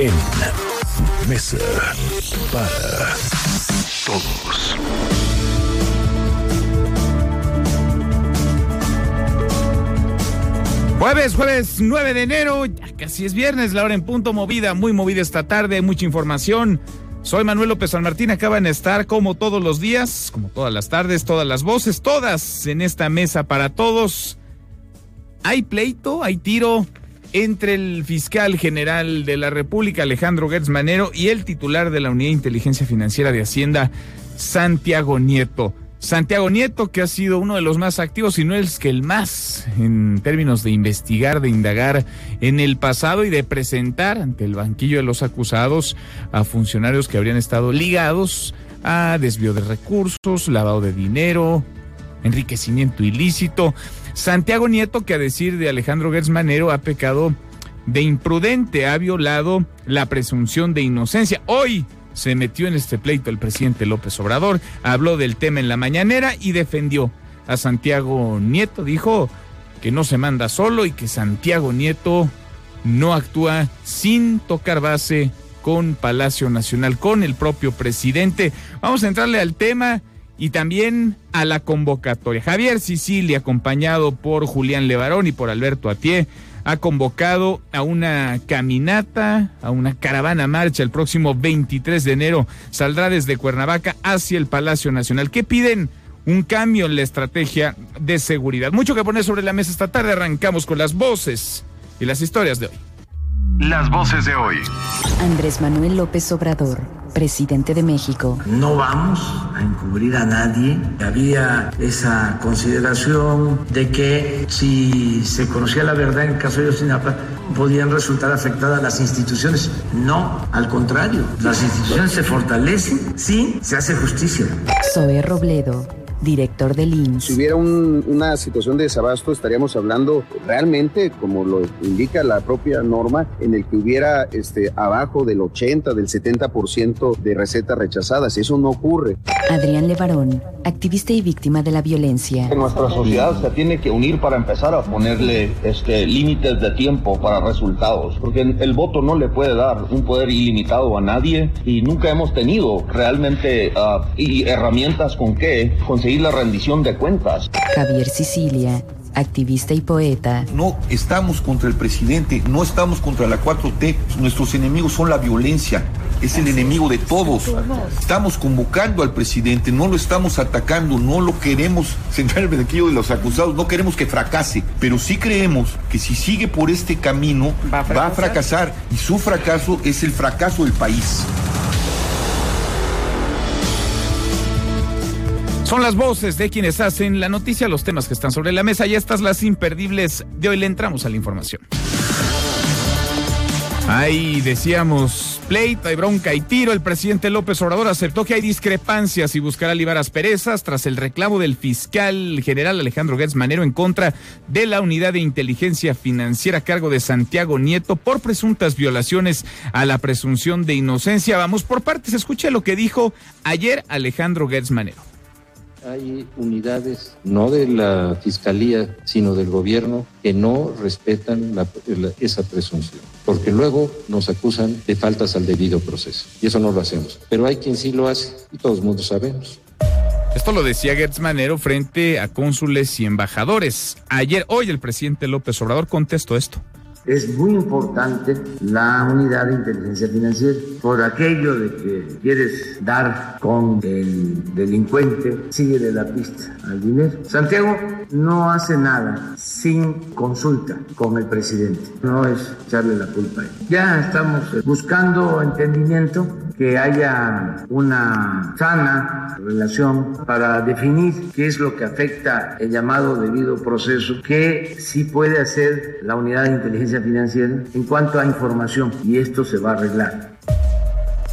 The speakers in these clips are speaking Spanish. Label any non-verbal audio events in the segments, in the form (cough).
en Mesa para Todos. Jueves, jueves 9 de enero, ya casi es viernes, la hora en punto movida, muy movida esta tarde, mucha información. Soy Manuel López San Martín, acaban de estar como todos los días, como todas las tardes, todas las voces, todas en esta mesa para todos. Hay pleito, hay tiro entre el fiscal general de la República, Alejandro Gertz Manero, y el titular de la Unidad de Inteligencia Financiera de Hacienda, Santiago Nieto. Santiago Nieto, que ha sido uno de los más activos, y no es que el más, en términos de investigar, de indagar en el pasado y de presentar ante el banquillo de los acusados a funcionarios que habrían estado ligados a desvío de recursos, lavado de dinero, enriquecimiento ilícito. Santiago Nieto, que a decir de Alejandro Gertz Manero, ha pecado de imprudente, ha violado la presunción de inocencia. Hoy se metió en este pleito el presidente López Obrador, habló del tema en la mañanera y defendió a Santiago Nieto. Dijo que no se manda solo y que Santiago Nieto no actúa sin tocar base con Palacio Nacional, con el propio presidente. Vamos a entrarle al tema y también a la convocatoria. Javier Sicilia, acompañado por Julián Levarón y por Alberto Atié, ha convocado a una caminata, a una caravana marcha el próximo 23 de enero. Saldrá desde Cuernavaca hacia el Palacio Nacional. ¿Qué piden? Un cambio en la estrategia de seguridad. Mucho que poner sobre la mesa esta tarde. Arrancamos con las voces y las historias de hoy. Las voces de hoy. Andrés Manuel López Obrador, presidente de México. No vamos a encubrir a nadie. Había esa consideración de que si se conocía la verdad en el caso de Yosinapa, podían resultar afectadas las instituciones. No, al contrario, las instituciones se fortalecen si se hace justicia. Zoe Robledo, director del Si IMSS. hubiera un- una situación de desabasto, estaríamos hablando realmente, como lo indica la propia norma, en el que hubiera este, abajo del 80, del 70% de recetas rechazadas. Eso no ocurre. Adrián Levarón, activista y víctima de la violencia. Nuestra sociedad se tiene que unir para empezar a ponerle este, límites de tiempo para resultados, porque el voto no le puede dar un poder ilimitado a nadie y nunca hemos tenido realmente ah, y herramientas con que conseguir la rendición de cuentas. Javier Sicilia, activista y poeta. No estamos contra el presidente, no estamos contra la 4T. Nuestros enemigos son la violencia. Es el enemigo de todos. Estamos convocando al presidente, no lo estamos atacando, no lo queremos centrar en el banquillo de los acusados, no queremos que fracase, pero sí creemos que si sigue por este camino va a fracasar y su fracaso es el fracaso del país. Son las voces de quienes hacen la noticia, los temas que están sobre la mesa y estas las imperdibles de hoy. Le entramos a la información. Ahí decíamos pleito, hay bronca y tiro. El presidente López Obrador aceptó que hay discrepancias y buscará libar asperezas tras el reclamo del fiscal general Alejandro Gertz Manero en contra de la unidad de inteligencia financiera a cargo de Santiago Nieto por presuntas violaciones a la presunción de inocencia. Vamos por partes. Escuche lo que dijo ayer Alejandro Gertz Manero. Hay unidades, no de la Fiscalía, sino del gobierno, que no respetan esa presunción, porque luego nos acusan de faltas al debido proceso, y eso no lo hacemos. Pero hay quien sí lo hace, y todos sabemos. Esto lo decía Gertz Manero frente a cónsules y embajadores. Ayer, hoy, el presidente López Obrador contestó esto. Es muy importante la unidad de inteligencia financiera. Por aquello de que quieres dar con el delincuente, sigue de la pista al dinero. Santiago no hace nada sin consulta con el presidente. No es echarle la culpa a él. Ya estamos buscando entendimiento, que haya una sana relación para definir qué es lo que afecta el llamado debido proceso, qué sí puede hacer la unidad de inteligencia financiera en cuanto a información y esto se va a arreglar.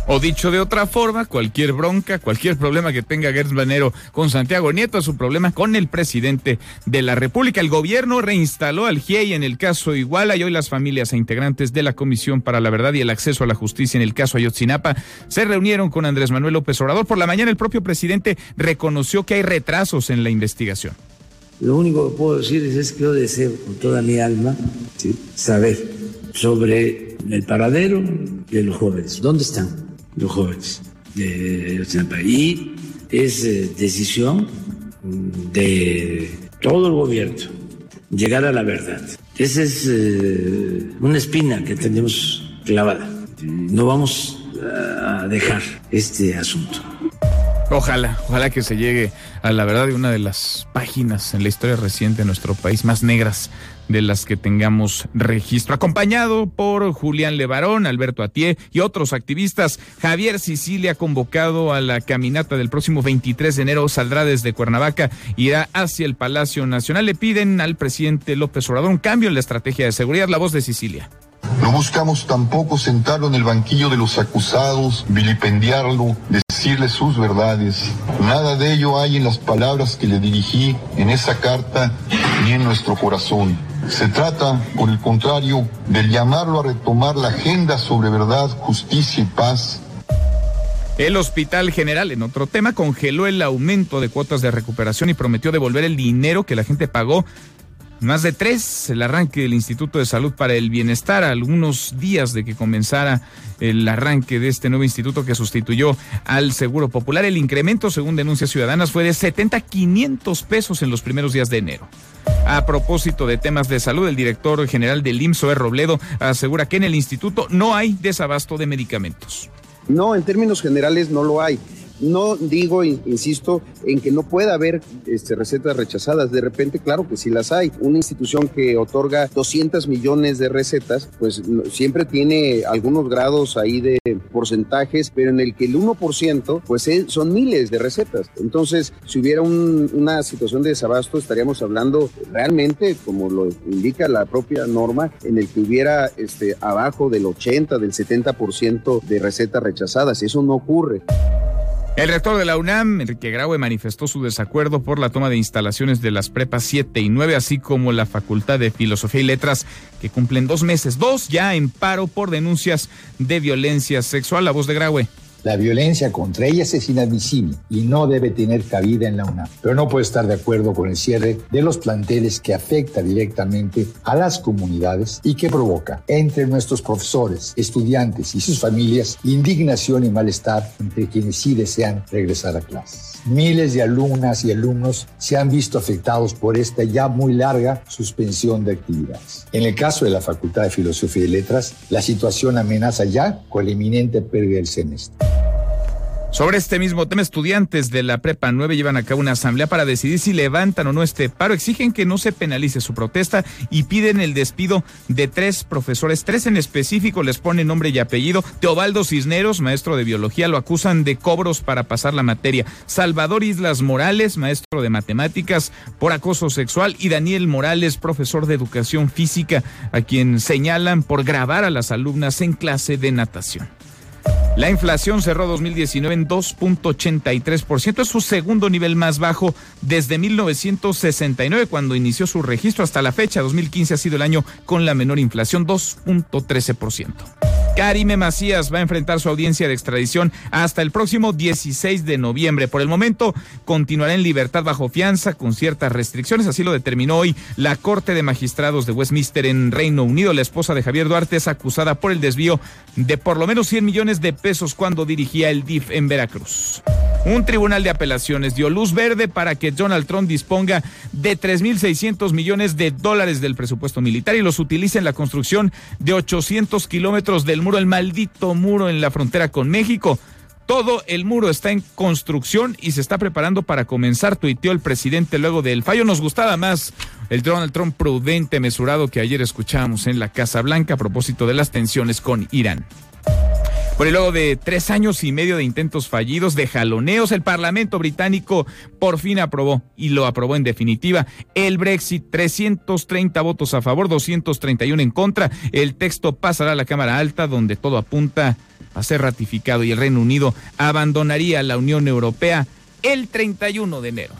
O dicho de otra forma, cualquier bronca, cualquier problema que tenga Gertz Banero con Santiago Nieto su problema con el presidente de la República. El gobierno reinstaló al GIEI en el caso Iguala y hoy las familias e integrantes de la Comisión para la Verdad y el Acceso a la Justicia en el caso Ayotzinapa se reunieron con Andrés Manuel López Obrador. Por la mañana el propio presidente reconoció que hay retrasos en la investigación. Lo único que puedo decir es, que yo deseo con toda mi alma saber sobre el paradero de los jóvenes. ¿Dónde están? los jóvenes de Ayotzinapa. Y es eh, decisión de todo el gobierno llegar a la verdad. Esa es eh, una espina que tenemos clavada. No vamos a dejar este asunto. Ojalá, ojalá que se llegue a la verdad de una de las páginas en la historia reciente de nuestro país más negras de las que tengamos registro. Acompañado por Julián Levarón, Alberto Atié y otros activistas, Javier Sicilia convocado a la caminata del próximo 23 de enero, saldrá desde Cuernavaca, irá hacia el Palacio Nacional. Le piden al presidente López Obrador un cambio en la estrategia de seguridad. La voz de Sicilia. No buscamos tampoco sentarlo en el banquillo de los acusados, vilipendiarlo, decirle sus verdades. Nada de ello hay en las palabras que le dirigí en esa carta ni en nuestro corazón. Se trata, por el contrario, de llamarlo a retomar la agenda sobre verdad, justicia y paz el Hospital General, en otro tema, congeló el aumento de cuotas de recuperación y prometió devolver el dinero que la gente pagó más de tres, el arranque del Instituto de Salud para el Bienestar, algunos días de que comenzara el arranque de este nuevo instituto que sustituyó al Seguro Popular. El incremento, según denuncias ciudadanas, fue de 70 a 500 pesos en los primeros días de enero. A propósito de temas de salud, el director general del IMSO, e. Robledo, asegura que en el instituto no hay desabasto de medicamentos. No, en términos generales no lo hay. No digo, insisto, en que no pueda haber este, recetas rechazadas. De repente, claro que sí las hay. Una institución que otorga 200 millones de recetas, pues siempre tiene algunos grados ahí de porcentajes, pero en el que el 1%, pues son miles de recetas. Entonces, si hubiera una situación de desabasto, estaríamos hablando realmente, como lo indica la propia norma, en el que hubiera este, abajo del 80, del 70% de recetas rechazadas. Eso no ocurre. El rector de la UNAM, Enrique Graue, manifestó su desacuerdo por la toma de instalaciones de las prepas 7 y 9, así como la Facultad de Filosofía y Letras, que cumplen dos meses, dos ya en paro por denuncias de violencia sexual. La voz de Graue. La violencia contra ellas es inadmisible y no debe tener cabida en la UNAM. Pero no puedo estar de acuerdo con el cierre de los planteles que afecta directamente a las comunidades y que provoca entre nuestros profesores, estudiantes y sus familias indignación y malestar entre quienes sí desean regresar a clases. Miles de alumnas y alumnos se han visto afectados por esta ya muy larga suspensión de actividades. En el caso de la Facultad de Filosofía y Letras, la situación amenaza ya con la inminente pérdida del semestre. Sobre este mismo tema, estudiantes de la Prepa 9 llevan a cabo una asamblea para decidir si levantan o no este paro. Exigen que no se penalice su protesta y piden el despido de tres profesores. Tres en específico les ponen nombre y apellido. Teobaldo Cisneros, maestro de biología, lo acusan de cobros para pasar la materia. Salvador Islas Morales, maestro de matemáticas por acoso sexual. Y Daniel Morales, profesor de educación física, a quien señalan por grabar a las alumnas en clase de natación. La inflación cerró 2019 en 2.83%, es su segundo nivel más bajo desde 1969 cuando inició su registro hasta la fecha. 2015 ha sido el año con la menor inflación, 2.13%. Karime Macías va a enfrentar su audiencia de extradición hasta el próximo 16 de noviembre. Por el momento continuará en libertad bajo fianza con ciertas restricciones, así lo determinó hoy la Corte de Magistrados de Westminster en Reino Unido. La esposa de Javier Duarte es acusada por el desvío de por lo menos 100 millones de pesos cuando dirigía el DIF en Veracruz. Un tribunal de apelaciones dio luz verde para que Donald Trump disponga de 3.600 millones de dólares del presupuesto militar y los utilice en la construcción de 800 kilómetros del muro, el maldito muro en la frontera con México. Todo el muro está en construcción y se está preparando para comenzar, tuiteó el presidente luego del fallo. Nos gustaba más el Donald Trump prudente, mesurado que ayer escuchábamos en la Casa Blanca a propósito de las tensiones con Irán. Por el luego de tres años y medio de intentos fallidos, de jaloneos, el Parlamento británico por fin aprobó y lo aprobó en definitiva el Brexit. 330 votos a favor, 231 en contra. El texto pasará a la Cámara Alta donde todo apunta a ser ratificado y el Reino Unido abandonaría la Unión Europea el 31 de enero.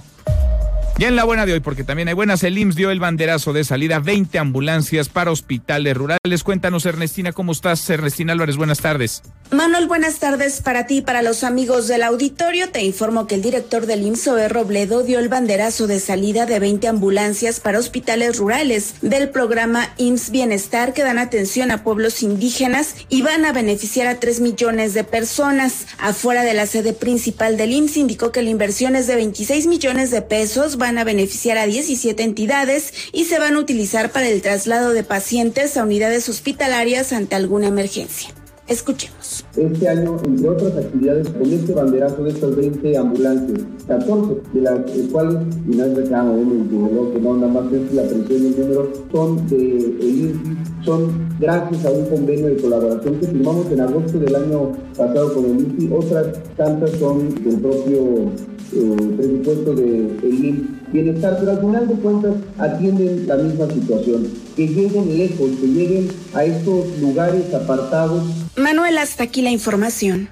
Ya en la buena de hoy, porque también hay buenas, el IMSS dio el banderazo de salida, 20 ambulancias para hospitales rurales. Cuéntanos, Ernestina, ¿cómo estás? Ernestina Álvarez, buenas tardes. Manuel, buenas tardes para ti y para los amigos del auditorio. Te informo que el director del IMSS, Zoe Robledo, dio el banderazo de salida de 20 ambulancias para hospitales rurales del programa IMSS Bienestar que dan atención a pueblos indígenas y van a beneficiar a 3 millones de personas. Afuera de la sede principal del IMSS indicó que la inversión es de 26 millones de pesos van a beneficiar a 17 entidades y se van a utilizar para el traslado de pacientes a unidades hospitalarias ante alguna emergencia. Escuchemos. Este año, entre otras actividades, con este banderazo de estas 20 ambulancias, 14 de las cuales, y no es reclamo, que no nada más es la presión del número, son de el son gracias a un convenio de colaboración que firmamos en agosto del año pasado con el INPI, otras tantas son del propio eh, presupuesto del de bienestar, pero al final de cuentas atienden la misma situación, que lleguen lejos, que lleguen a estos lugares apartados. Manuel, hasta aquí la información.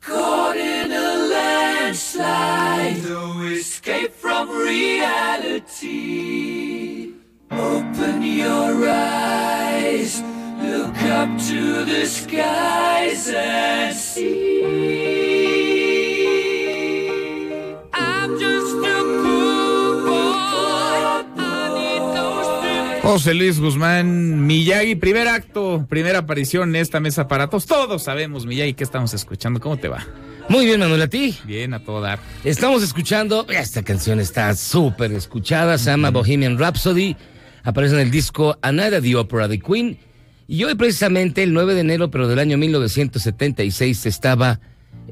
Caught in a landslide, no escape from reality. Open your eyes. Look up to the skies and see. I'm just a poor boy. I need those José Luis Guzmán, Miyagi, primer acto, primera aparición en esta mesa para todos. Todos sabemos, Miyagi, ¿qué estamos escuchando? ¿Cómo te va? Muy bien, Manuel, ¿a ti? Bien, a todo dar. Estamos escuchando, esta canción está súper escuchada, se llama Bohemian Rhapsody, aparece en el disco Another the Opera de Queen y hoy precisamente, el 9 de enero, pero del año 1976, estaba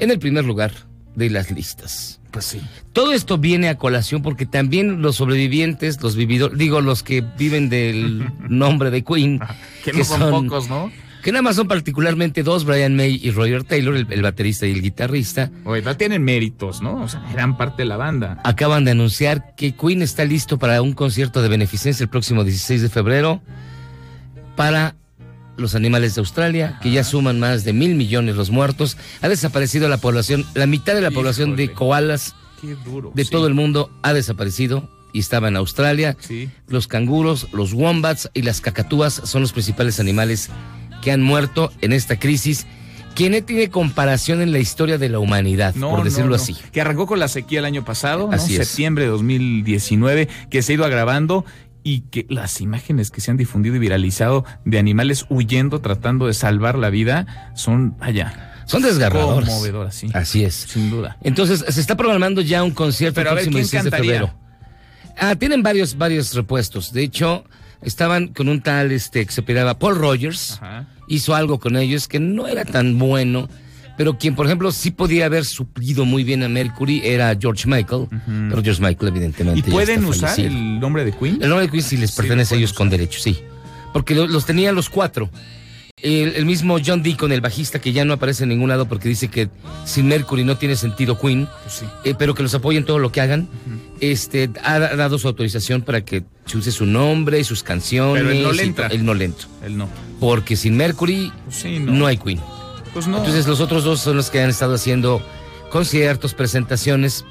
en el primer lugar de las listas. Pues sí. Todo esto viene a colación porque también los sobrevivientes, los vividores, digo, los que viven del (laughs) nombre de Queen. que, no son, pocos, ¿no? Que nada más son particularmente dos, Brian May y Roger Taylor, el, baterista y el guitarrista. Oye, no tienen méritos, ¿no? O sea, eran parte de la banda. Acaban de anunciar que Queen está listo para un concierto de beneficencia el próximo 16 de febrero para los animales de Australia, que ya suman más de mil millones los muertos. Ha desaparecido la población, la mitad de la población de koalas de todo el mundo ha desaparecido y estaba en Australia. Los canguros, los wombats y las cacatúas son los principales animales que han muerto en esta crisis. Que no tiene comparación en la historia de la humanidad, por decirlo así. Que arrancó con la sequía el año pasado, septiembre de 2019, que se ha ido agravando y que las imágenes que se han difundido y viralizado de animales huyendo, tratando de salvar la vida, son allá. Son desgarradoras. Conmovedoras, sí. Así es. Sin duda. Entonces, se está programando ya un concierto el próximo 16 de febrero. Ah, tienen varios, varios repuestos. De hecho, estaban con un tal este que se peleaba Paul Rogers. Hizo algo con ellos que no era tan bueno pero quien, por ejemplo, sí podía haber suplido muy bien a Mercury era George Michael, pero George Michael evidentemente... ¿Y pueden usar el nombre de Queen? El nombre de Queen sí les pertenece a ellos con derecho, sí. Porque los tenían los cuatro. El, mismo John Deacon, el bajista, que ya no aparece en ningún lado porque dice que sin Mercury no tiene sentido Queen, pues eh, pero que los apoyen todo lo que hagan, este, ha dado su autorización para que se use su nombre y sus canciones. Pero él no le entra. Él no le Él no. Porque sin Mercury pues no hay Queen. Pues Entonces los otros dos son los que han estado haciendo conciertos, presentaciones,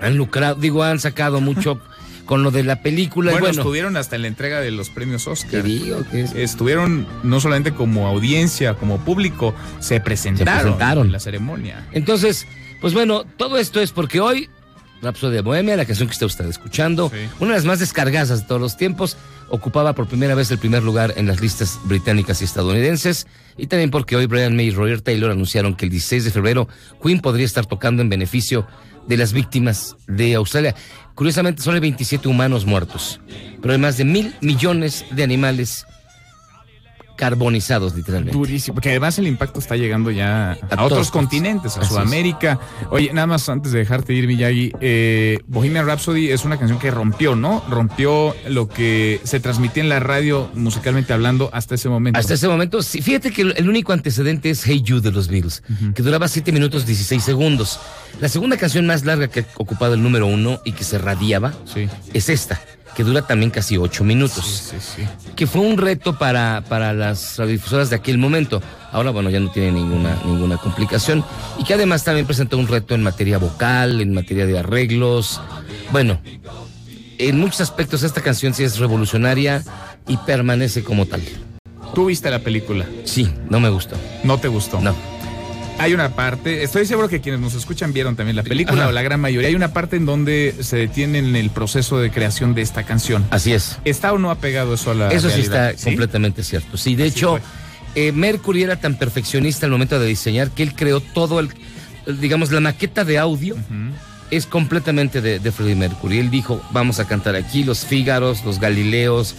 han lucrado, digo, han sacado mucho (laughs) con lo de la película. Bueno, bueno, estuvieron hasta en la entrega de los premios Oscar. digo Estuvieron no solamente como audiencia, como público, se presentaron, en la ceremonia. Entonces, pues bueno, todo esto es porque hoy Rhapsody de Bohemia, la canción que está usted escuchando, una de las más descargadas de todos los tiempos, ocupaba por primera vez el primer lugar en las listas británicas y estadounidenses, y también porque hoy Brian May y Roger Taylor anunciaron que el 16 de febrero Queen podría estar tocando en beneficio de las víctimas de Australia. Curiosamente, solo hay 27 humanos muertos, pero hay más de mil millones de animales carbonizados, literalmente. Durísimo, porque además el impacto está llegando ya a, A otros continentes, a Así es. Sudamérica. Oye, nada más antes de dejarte ir, Miyagi, eh, Bohemian Rhapsody es una canción que rompió, ¿no? Rompió lo que se transmitía en la radio musicalmente hablando hasta ese momento. Hasta ese momento, sí, fíjate que el el único antecedente es Hey You de los Beatles, que duraba 7 minutos 16 segundos. La segunda canción más larga que ha ocupado el número uno y que se radiaba es esta, que dura también casi 8 minutos. Que fue un reto para, para las radiodifusoras de aquel momento. Ahora, bueno, ya no tiene ninguna, ninguna complicación. Y que además también presentó un reto en materia vocal, en materia de arreglos. Bueno, en muchos aspectos esta canción sí es revolucionaria y permanece como tal. ¿Tú viste la película? Sí, no me gustó. ¿No te gustó? No. Hay una parte, estoy seguro que quienes nos escuchan vieron también la película, Ajá. o la gran mayoría. Hay una parte en donde se detiene en el proceso de creación de esta canción. Así es. ¿Está o no apegado eso a la Eso sí está completamente cierto. Sí, de hecho, eh, Mercury era tan perfeccionista al momento de diseñar que él creó todo el, digamos, la maqueta de audio es completamente de, de Freddie Mercury. Él dijo, vamos a cantar aquí los Fígaros, los Galileos,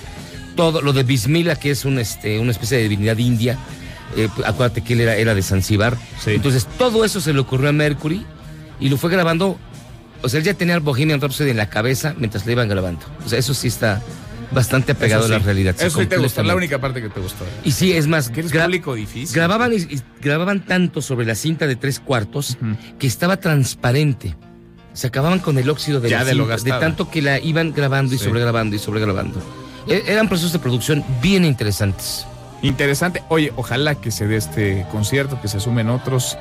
todo lo de Bismillah, que es un, este, una especie de divinidad india. Eh, acuérdate que él era, era de Zanzíbar. Entonces, todo eso se le ocurrió a Mercury y lo fue grabando. O sea, él ya tenía el Bohemian Rhapsody en la cabeza mientras le iban grabando. O sea, eso sí está bastante apegado a la sí. realidad. sí, Eso sí te gustó, la única parte que te gustó. Y sí, es más, Que gra- difícil. grababan, y, y grababan tanto sobre la cinta de tres cuartos que estaba transparente. Se acababan con el óxido de Ya la de lo cinta, de gastada. tanto que la iban grabando y Sí. sobregrabando y sobregrabando. E- eran procesos de producción bien interesantes. Interesante. Oye, ojalá que se dé este concierto, que se sumen otros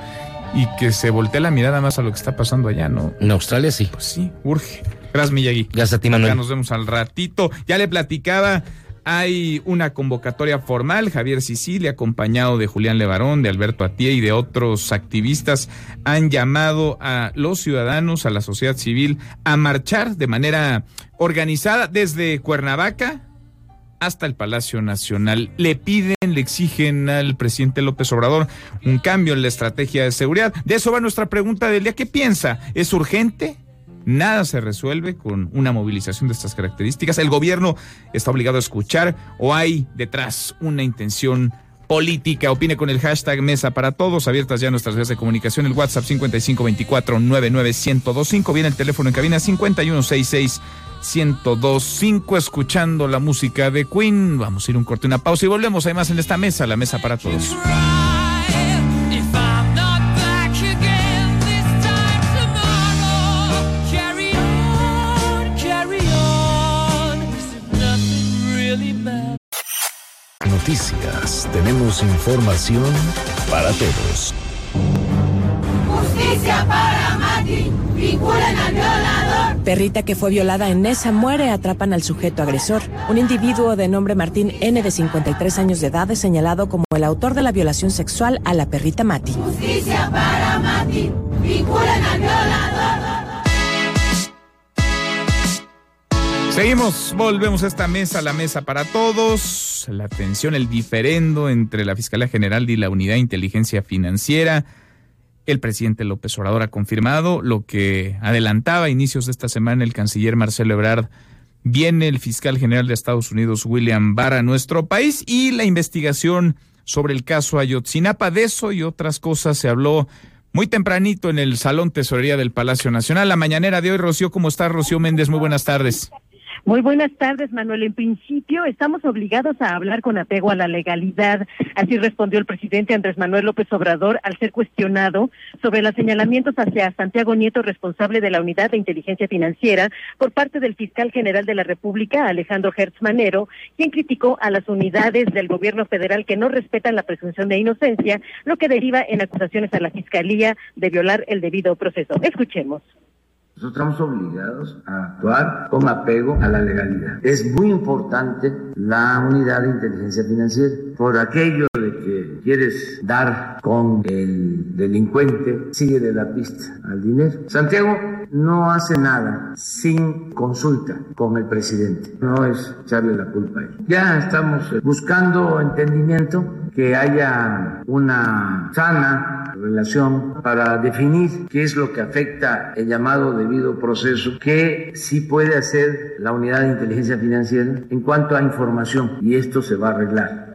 y que se voltee la mirada más a lo que está pasando allá, ¿no? En Australia sí. Pues sí, urge. Gracias, Miyagi. Gracias a ti, Ya Manuel. nos vemos al ratito. Ya le platicaba, hay una convocatoria formal. Javier Sicilia, acompañado de Julián Levarón, de Alberto Atié y de otros activistas, han llamado a los ciudadanos, a la sociedad civil, a marchar de manera organizada desde Cuernavaca hasta el Palacio Nacional. Le piden, le exigen al presidente López Obrador un cambio en la estrategia de seguridad. De eso va nuestra pregunta del día. ¿Qué piensa? ¿Es urgente? Nada se resuelve con una movilización de estas características. ¿El gobierno está obligado a escuchar o hay detrás una intención política? Opine con el hashtag Mesa para Todos. Abiertas ya nuestras vías de comunicación. El WhatsApp 5524-99125. Viene el teléfono en cabina 5166 1025 escuchando la música de Queen. Vamos a ir un corte, una pausa y volvemos. Hay más en esta mesa, la mesa para todos. Noticias. Tenemos información para todos. Justicia para Vinculan al violador. Perrita que fue violada en Nesa muere, atrapan al sujeto agresor. Un individuo de nombre Martín N de 53 años de edad es señalado como el autor de la violación sexual a la perrita Mati. Justicia para Mati. Vinculan al violador. Seguimos, volvemos a esta mesa, la mesa para todos. La tensión, el diferendo entre la Fiscalía General y la Unidad de Inteligencia Financiera. El presidente López Obrador ha confirmado lo que adelantaba a inicios de esta semana el canciller Marcelo Ebrard. Viene el fiscal general de Estados Unidos, William Barr, a nuestro país y la investigación sobre el caso Ayotzinapa. De eso y otras cosas se habló muy tempranito en el Salón Tesorería del Palacio Nacional. La mañanera de hoy, Rocío, ¿cómo está Rocío Méndez? Muy buenas tardes. Muy buenas tardes, Manuel. En principio, estamos obligados a hablar con apego a la legalidad. Así respondió el presidente Andrés Manuel López Obrador al ser cuestionado sobre los señalamientos hacia Santiago Nieto, responsable de la Unidad de Inteligencia Financiera, por parte del fiscal general de la República, Alejandro Hertz Manero, quien criticó a las unidades del gobierno federal que no respetan la presunción de inocencia, lo que deriva en acusaciones a la fiscalía de violar el debido proceso. Escuchemos. Nosotros estamos obligados a actuar con apego a la legalidad. Es muy importante la unidad de inteligencia financiera. Por aquello de que quieres dar con el delincuente, sigue de la pista al dinero. Santiago no hace nada sin consulta con el presidente. No es echarle la culpa a él. Ya estamos buscando entendimiento, que haya una sana relación para definir qué es lo que afecta el llamado debido proceso, qué sí puede hacer la unidad de inteligencia financiera en cuanto a información y esto se va a arreglar.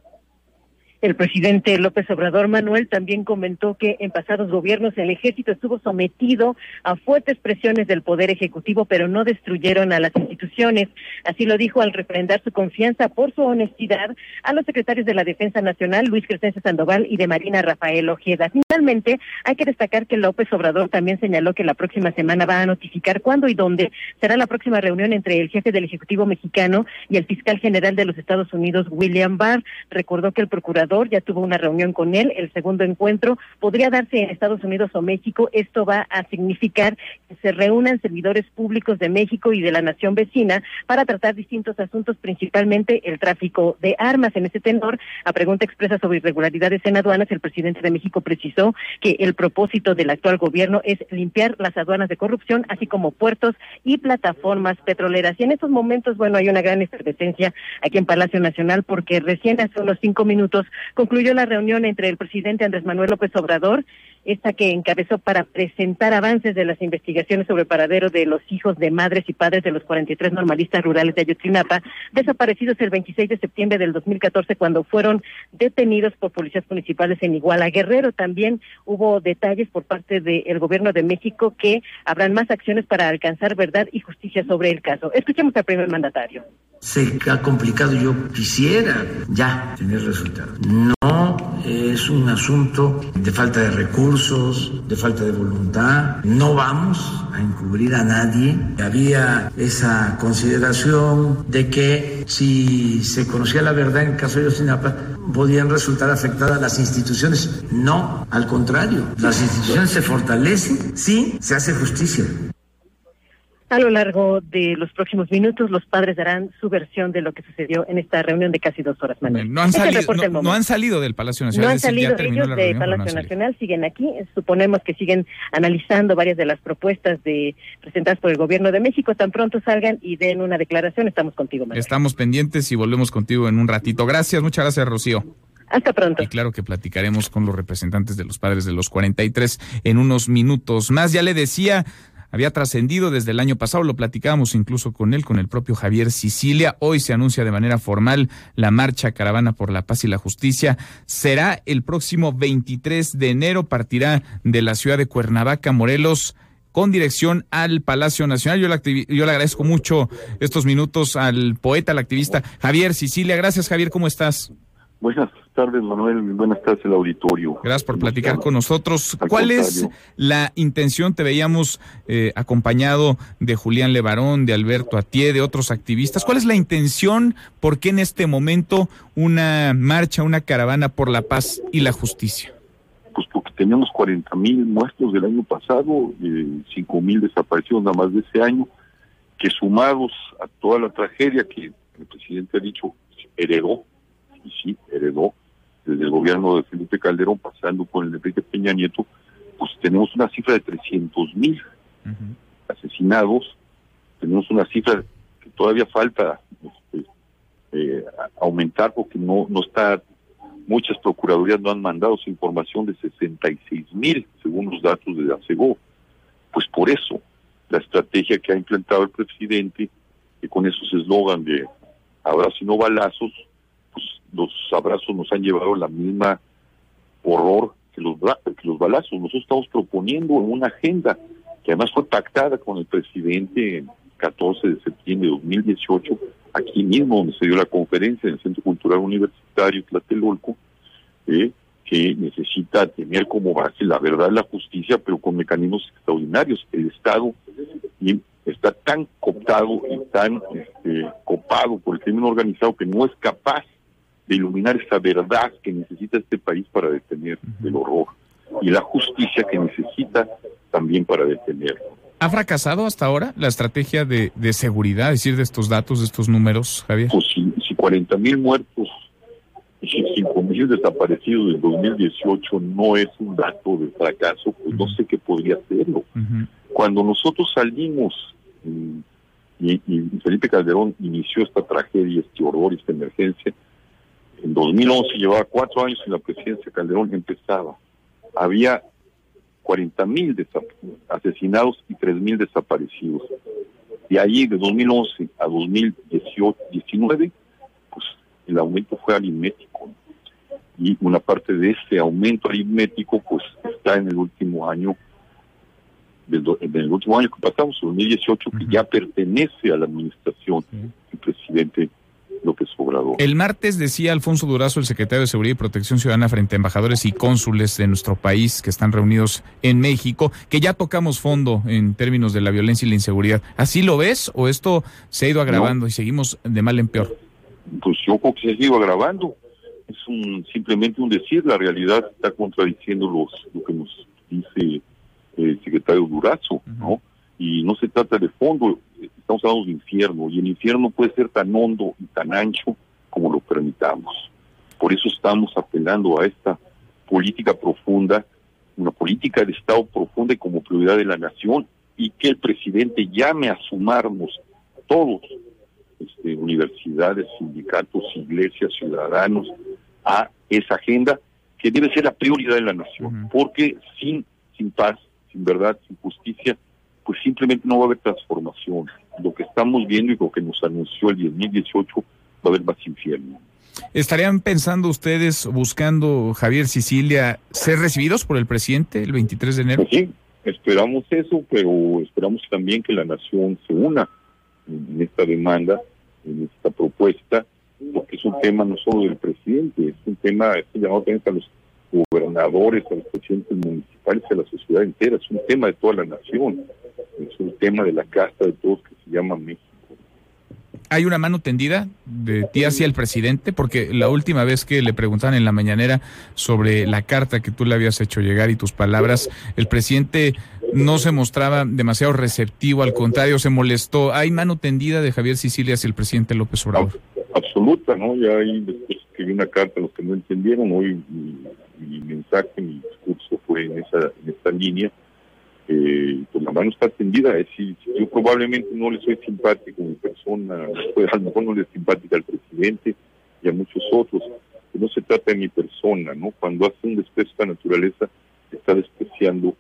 El presidente López Obrador Manuel también comentó que en pasados gobiernos el ejército estuvo sometido a fuertes presiones del Poder Ejecutivo, pero no destruyeron a las instituciones. Así lo dijo al refrendar su confianza por su honestidad a los secretarios de la Defensa Nacional, Luis Crescencio Sandoval, y de Marina Rafael Ojeda. Finalmente, hay que destacar que López Obrador también señaló que la próxima semana va a notificar cuándo y dónde será la próxima reunión entre el jefe del Ejecutivo mexicano y el fiscal general de los Estados Unidos, William Barr. Recordó que el procurador ya tuvo una reunión con él. El segundo encuentro podría darse en Estados Unidos o México. Esto va a significar que se reúnan servidores públicos de México y de la nación vecina para tratar distintos asuntos, principalmente el tráfico de armas. En ese tenor, a pregunta expresa sobre irregularidades en aduanas, el presidente de México precisó que el propósito del actual gobierno es limpiar las aduanas de corrupción, así como puertos y plataformas petroleras. Y en estos momentos, bueno, hay una gran efervescencia aquí en Palacio Nacional porque recién hace unos cinco minutos concluyó la reunión entre el presidente Andrés Manuel López Obrador, esta que encabezó para presentar avances de las investigaciones sobre el paradero de los hijos de madres y padres de los 43 normalistas rurales de Ayotzinapa, desaparecidos el 26 de septiembre del 2014 cuando fueron detenidos por policías municipales en Iguala Guerrero. También hubo detalles por parte del gobierno de México que habrán más acciones para alcanzar verdad y justicia sobre el caso. Escuchemos al primer mandatario se ha complicado. Yo quisiera ya tener resultados. No es un asunto de falta de recursos, de falta de voluntad. No vamos a encubrir a nadie. Había esa consideración de que si se conocía la verdad en el caso de Yosinapa, podían resultar afectadas las instituciones. No, al contrario, las instituciones se fortalecen si se hace justicia. A lo largo de los próximos minutos, los padres darán su versión de lo que sucedió en esta reunión de casi dos horas, Manuel. No han, salido, no, han salido del Palacio Nacional. No han salido ellos del Palacio Nacional, siguen aquí. Suponemos que siguen analizando varias de las propuestas de presentadas por el Gobierno de México. Tan pronto salgan y den una declaración, estamos contigo, Manuel. Estamos pendientes y volvemos contigo en un ratito. Gracias, muchas gracias, Rocío. Hasta pronto. Y claro que platicaremos con los representantes de los padres de los 43 en unos minutos más. Ya le decía, había trascendido desde el año pasado, lo platicábamos incluso con él, con el propio Javier Sicilia. Hoy se anuncia de manera formal la marcha Caravana por la Paz y la Justicia. Será el próximo 23 de enero, partirá de la ciudad de Cuernavaca, Morelos con dirección al Palacio Nacional. Yo le, yo le agradezco mucho estos minutos al poeta, al activista Javier Sicilia. Gracias, Javier, ¿cómo estás? Buenas tardes, Manuel. Buenas tardes, el auditorio. Gracias por platicar con nosotros. ¿Cuál es la intención? Te veíamos eh, acompañado de Julián Levarón, de Alberto Atié, de otros activistas. ¿Cuál es la intención? ¿Por qué en este momento una marcha, una caravana por la paz y la justicia? Pues porque teníamos 40 mil muertos del año pasado, eh, 5 mil desaparecidos nada más de ese año, que sumados a toda la tragedia que el presidente ha dicho heredó y sí heredó desde el gobierno de Felipe Calderón, pasando por el de Enrique Peña Nieto, pues tenemos una cifra de 300 mil asesinados, tenemos una cifra que todavía falta este, eh, aumentar porque no, no está, muchas procuradurías no han mandado su información de 66 mil, según los datos de la CEGO. Pues por eso, la estrategia que ha implementado el presidente, que con esos eslogan de ahora si no balazos, los abrazos nos han llevado a la misma horror que los, que los balazos. Nosotros estamos proponiendo una agenda que además fue pactada con el presidente el 14 de septiembre de 2018, aquí mismo donde se dio la conferencia en el Centro Cultural Universitario Tlatelolco, eh, que necesita tener como base la verdad y la justicia, pero con mecanismos extraordinarios. El Estado está tan cooptado y tan este, copado por el crimen organizado que no es capaz de iluminar esa verdad que necesita este país para detener el horror y la justicia que necesita también para detenerlo. ¿Ha fracasado hasta ahora la estrategia de, de seguridad, es decir, de estos datos, de estos números, Javier? Pues si, si 40 mil muertos y 5 mil desaparecidos del 2018 no es un dato de fracaso, pues no sé qué podría serlo. Cuando nosotros salimos y, y, Felipe Calderón inició esta tragedia, este horror, esta emergencia, en 2011 llevaba cuatro años en la presidencia, Calderón empezaba. Había 40 mil asesinados y 3 mil desaparecidos. Y ahí de 2011 a 2019, pues el aumento fue aritmético. Y una parte de ese aumento aritmético, pues está en el último año, del, en el último año que pasamos, 2018, que ya pertenece a la administración del presidente López Obrador. El martes decía Alfonso Durazo, el secretario de Seguridad y Protección Ciudadana, frente a embajadores y cónsules de nuestro país que están reunidos en México, que ya tocamos fondo en términos de la violencia y la inseguridad. ¿Así lo ves o esto se ha ido agravando y seguimos de mal en peor? Pues yo creo que se ha ido agravando. Es un, simplemente un decir, la realidad está contradiciendo los, lo que nos dice el secretario Durazo, ¿no? Y no se trata de fondo, estamos hablando de infierno, y el infierno puede ser tan hondo y tan ancho como lo permitamos. Por eso estamos apelando a esta política profunda, una política de Estado profunda y como prioridad de la nación, y que el presidente llame a sumarnos todos, este, universidades, sindicatos, iglesias, ciudadanos, a esa agenda que debe ser la prioridad de la nación, porque sin, sin paz, sin verdad, sin justicia, pues simplemente no va a haber transformación. Lo que estamos viendo y lo que nos anunció el 2018 va a haber más infierno. ¿Estarían pensando ustedes, buscando, Javier Sicilia, ser recibidos por el presidente el 23 de enero? Pues sí, esperamos eso, pero esperamos también que la nación se una en esta demanda, en esta propuesta, porque es un tema no solo del presidente, es un tema, es llamado también a los gobernadores, a los presidentes municipales, a la sociedad entera, es un tema de toda la nación es un tema de la casta de todos que se llama México. ¿Hay una mano tendida de ti hacia el presidente? Porque la última vez que le preguntaban en la mañanera sobre la carta que tú le habías hecho llegar y tus palabras, el presidente no se mostraba demasiado receptivo, al contrario, se molestó. ¿Hay mano tendida de Javier Sicilia hacia el presidente López Obrador? Absoluta, ¿no? Ya hay, después escribí una carta a los que no entendieron, hoy mi, mensaje, mi discurso fue en esa, en esta línea eh, pues la mano está tendida. Es decir, yo probablemente no le soy simpático como persona, pues a lo mejor no le es simpática al presidente y a muchos otros. no se trata de mi persona, ¿no? Cuando hace un desprecio de esta naturaleza, está despreciando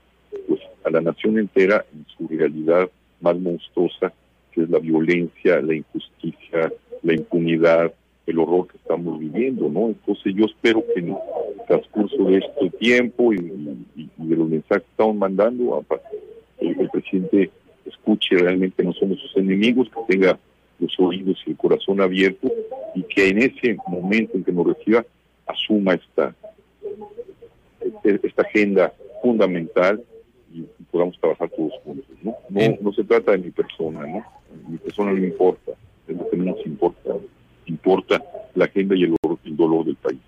pues, a la nación entera en su realidad más monstruosa, que es la violencia, la injusticia, la impunidad, el horror que estamos viviendo, ¿no? Entonces yo espero que en el transcurso de este tiempo y, de los mensajes que estamos mandando, el, el presidente escuche realmente no somos sus enemigos, que tenga los oídos y el corazón abierto y que en ese momento en que nos reciba asuma esta este, esta agenda fundamental y, podamos trabajar todos juntos. ¿no? No, no se trata de mi persona, ¿no? Mi persona no me importa, es lo que no nos importa importa la agenda y el, dolor del país.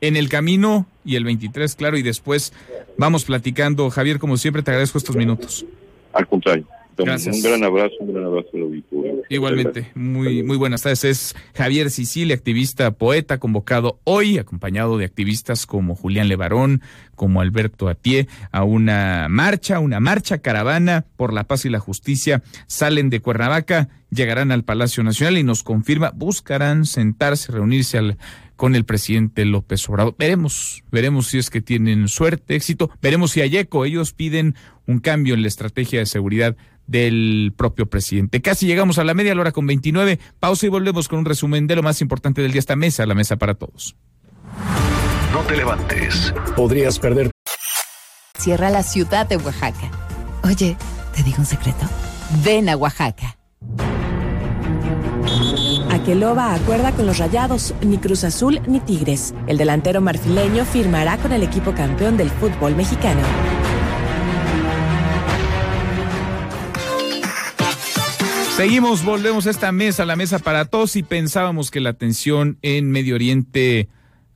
En el camino y el 23, claro, y después vamos platicando. Javier, como siempre, te agradezco estos minutos. Al contrario. Gracias. Un gran abrazo, un gran abrazo auditorio. Igualmente, muy, muy buenas tardes. Es Javier Sicilia, activista, poeta, convocado hoy, acompañado de activistas como Julián Levarón, como Alberto Atié, a una marcha, una marcha caravana por la paz y la justicia. Salen de Cuernavaca, llegarán al Palacio Nacional y nos confirma, buscarán sentarse, reunirse al con el presidente López Obrador. Veremos, veremos si es que tienen suerte, éxito, veremos si hay eco. Ellos piden un cambio en la estrategia de seguridad del propio presidente. Casi llegamos a la media hora con 29. Pausa y volvemos con un resumen de lo más importante del día. Esta mesa, la mesa para todos. No te levantes. Podrías perder. Cierra la ciudad de Oaxaca. Oye, ¿te digo un secreto? Ven a Oaxaca. Aqueloba acuerda con los Rayados, ni Cruz Azul ni Tigres. El delantero marfileño firmará con el equipo campeón del fútbol mexicano. Seguimos, volvemos a esta mesa, la mesa para todos y pensábamos que la tensión en Medio Oriente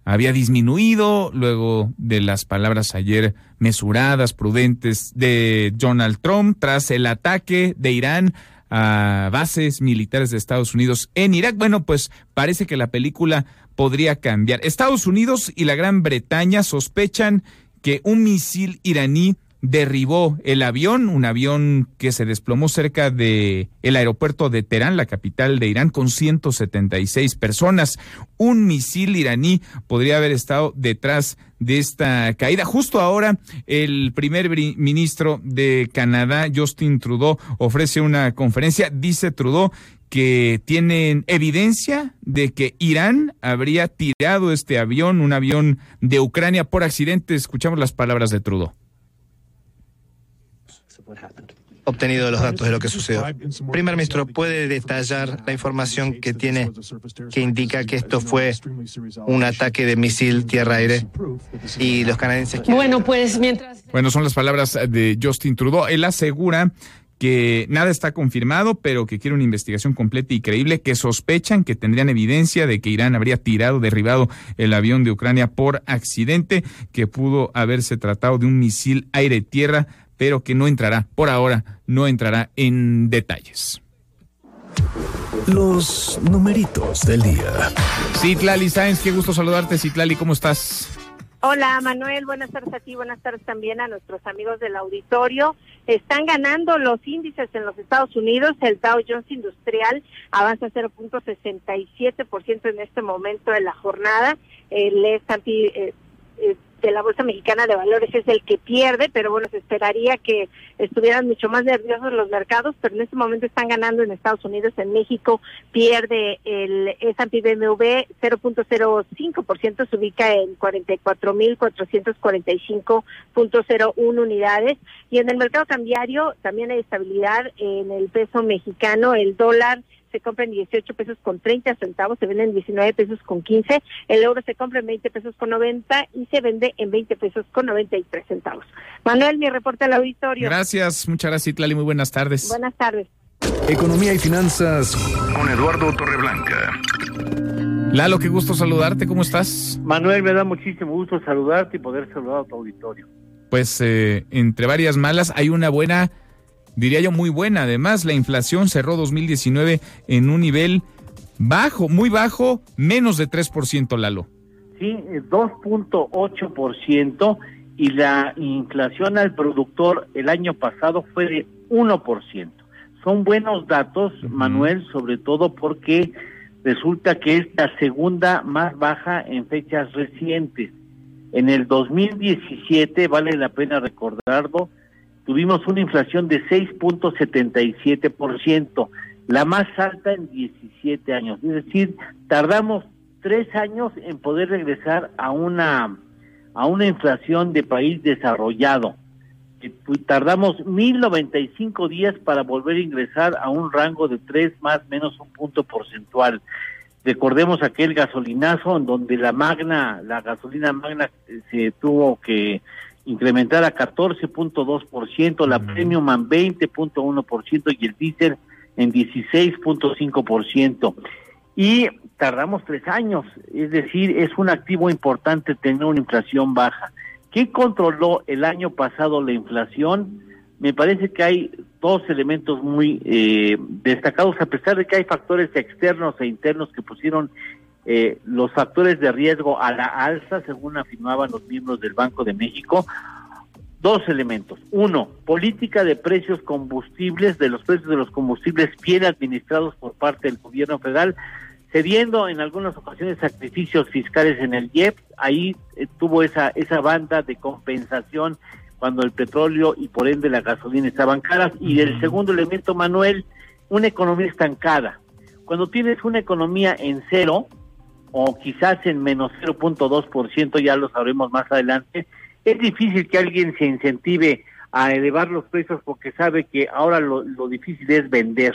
había disminuido luego de las palabras ayer mesuradas, prudentes de Donald Trump tras el ataque de Irán a bases militares de Estados Unidos en Irak. Bueno, pues parece que la película podría cambiar. Estados Unidos y la Gran Bretaña sospechan que un misil iraní derribó el avión, un avión que se desplomó cerca de el aeropuerto de Teherán, la capital de Irán, con 176 personas. Un misil iraní podría haber estado detrás de esta caída. Justo ahora, el primer ministro de Canadá, Justin Trudeau, ofrece una conferencia. Dice Trudeau que tienen evidencia de que Irán habría tirado este avión, un avión de Ucrania por accidente. Escuchamos las palabras de Trudeau obtenido los datos de lo que sucedió. Primer ministro, ¿puede detallar la información que tiene que indica que esto fue un ataque de misil tierra-aire? Y los canadienses... Bueno, pues mientras... Bueno, son las palabras de Justin Trudeau. Él asegura que nada está confirmado, pero que quiere una investigación completa y creíble, que sospechan que tendrían evidencia de que Irán habría tirado, derribado el avión de Ucrania por accidente, que pudo haberse tratado de un misil aire-tierra pero que no entrará, por ahora, no entrará en detalles. Los numeritos del día. Citlali Sáenz, qué gusto saludarte, Citlali, ¿cómo estás? Hola Manuel, buenas tardes a ti, buenas tardes también a nuestros amigos del auditorio. Están ganando los índices en los Estados Unidos, el Dow Jones Industrial avanza 0.67% en este momento de la jornada, el S&P eh, de la Bolsa Mexicana de Valores es el que pierde, pero bueno, se esperaría que estuvieran mucho más nerviosos los mercados, pero en este momento están ganando en Estados Unidos, en México pierde el S&P BMW 0.05%, se ubica en 44.445.01 unidades. Y en el mercado cambiario también hay estabilidad en el peso mexicano, el dólar se compra en 18 pesos con 30 centavos, se vende en 19 pesos con 15, el euro se compra en 20 pesos con 90 y se vende en 20 pesos con 93 centavos. Manuel, mi reporte al auditorio. Gracias, muchas gracias, Itlali, muy buenas tardes. Buenas tardes. Economía y finanzas con Eduardo Torreblanca. Lalo, qué gusto saludarte, ¿cómo estás? Manuel, me da muchísimo gusto saludarte y poder saludar a tu auditorio. Pues eh, entre varias malas hay una buena diría yo, muy buena. Además, la inflación cerró 2019 en un nivel bajo, muy bajo, menos de 3%, Lalo. Sí, 2.8% y la inflación al productor el año pasado fue de 1%. Son buenos datos, Manuel, sobre todo porque resulta que es la segunda más baja en fechas recientes. En el 2017, vale la pena recordarlo, tuvimos una inflación de 6.77%, la más alta en 17 años. Es decir, tardamos tres años en poder regresar a una a una inflación de país desarrollado. Eh, tardamos 1095 días para volver a ingresar a un rango de 3 más menos un punto porcentual. Recordemos aquel gasolinazo en donde la magna, la gasolina magna eh, se tuvo que incrementar a 14.2%, la Premium en 20.1% y el diésel en 16.5%. Y tardamos tres años, es decir, es un activo importante tener una inflación baja. ¿Qué controló el año pasado la inflación? Me parece que hay dos elementos muy eh, destacados, a pesar de que hay factores externos e internos que pusieron eh, los factores de riesgo a la alza, según afirmaban los miembros del Banco de México. Dos elementos. Uno, política de precios combustibles, de los precios de los combustibles bien administrados por parte del gobierno federal, cediendo en algunas ocasiones sacrificios fiscales en el IEP. Ahí eh, tuvo esa, esa banda de compensación cuando el petróleo y por ende la gasolina estaban caras. Y el segundo elemento, Manuel, una economía estancada. Cuando tienes una economía en cero, o quizás en menos 0.2%, ya lo sabremos más adelante, es difícil que alguien se incentive a elevar los precios porque sabe que ahora lo, difícil es vender,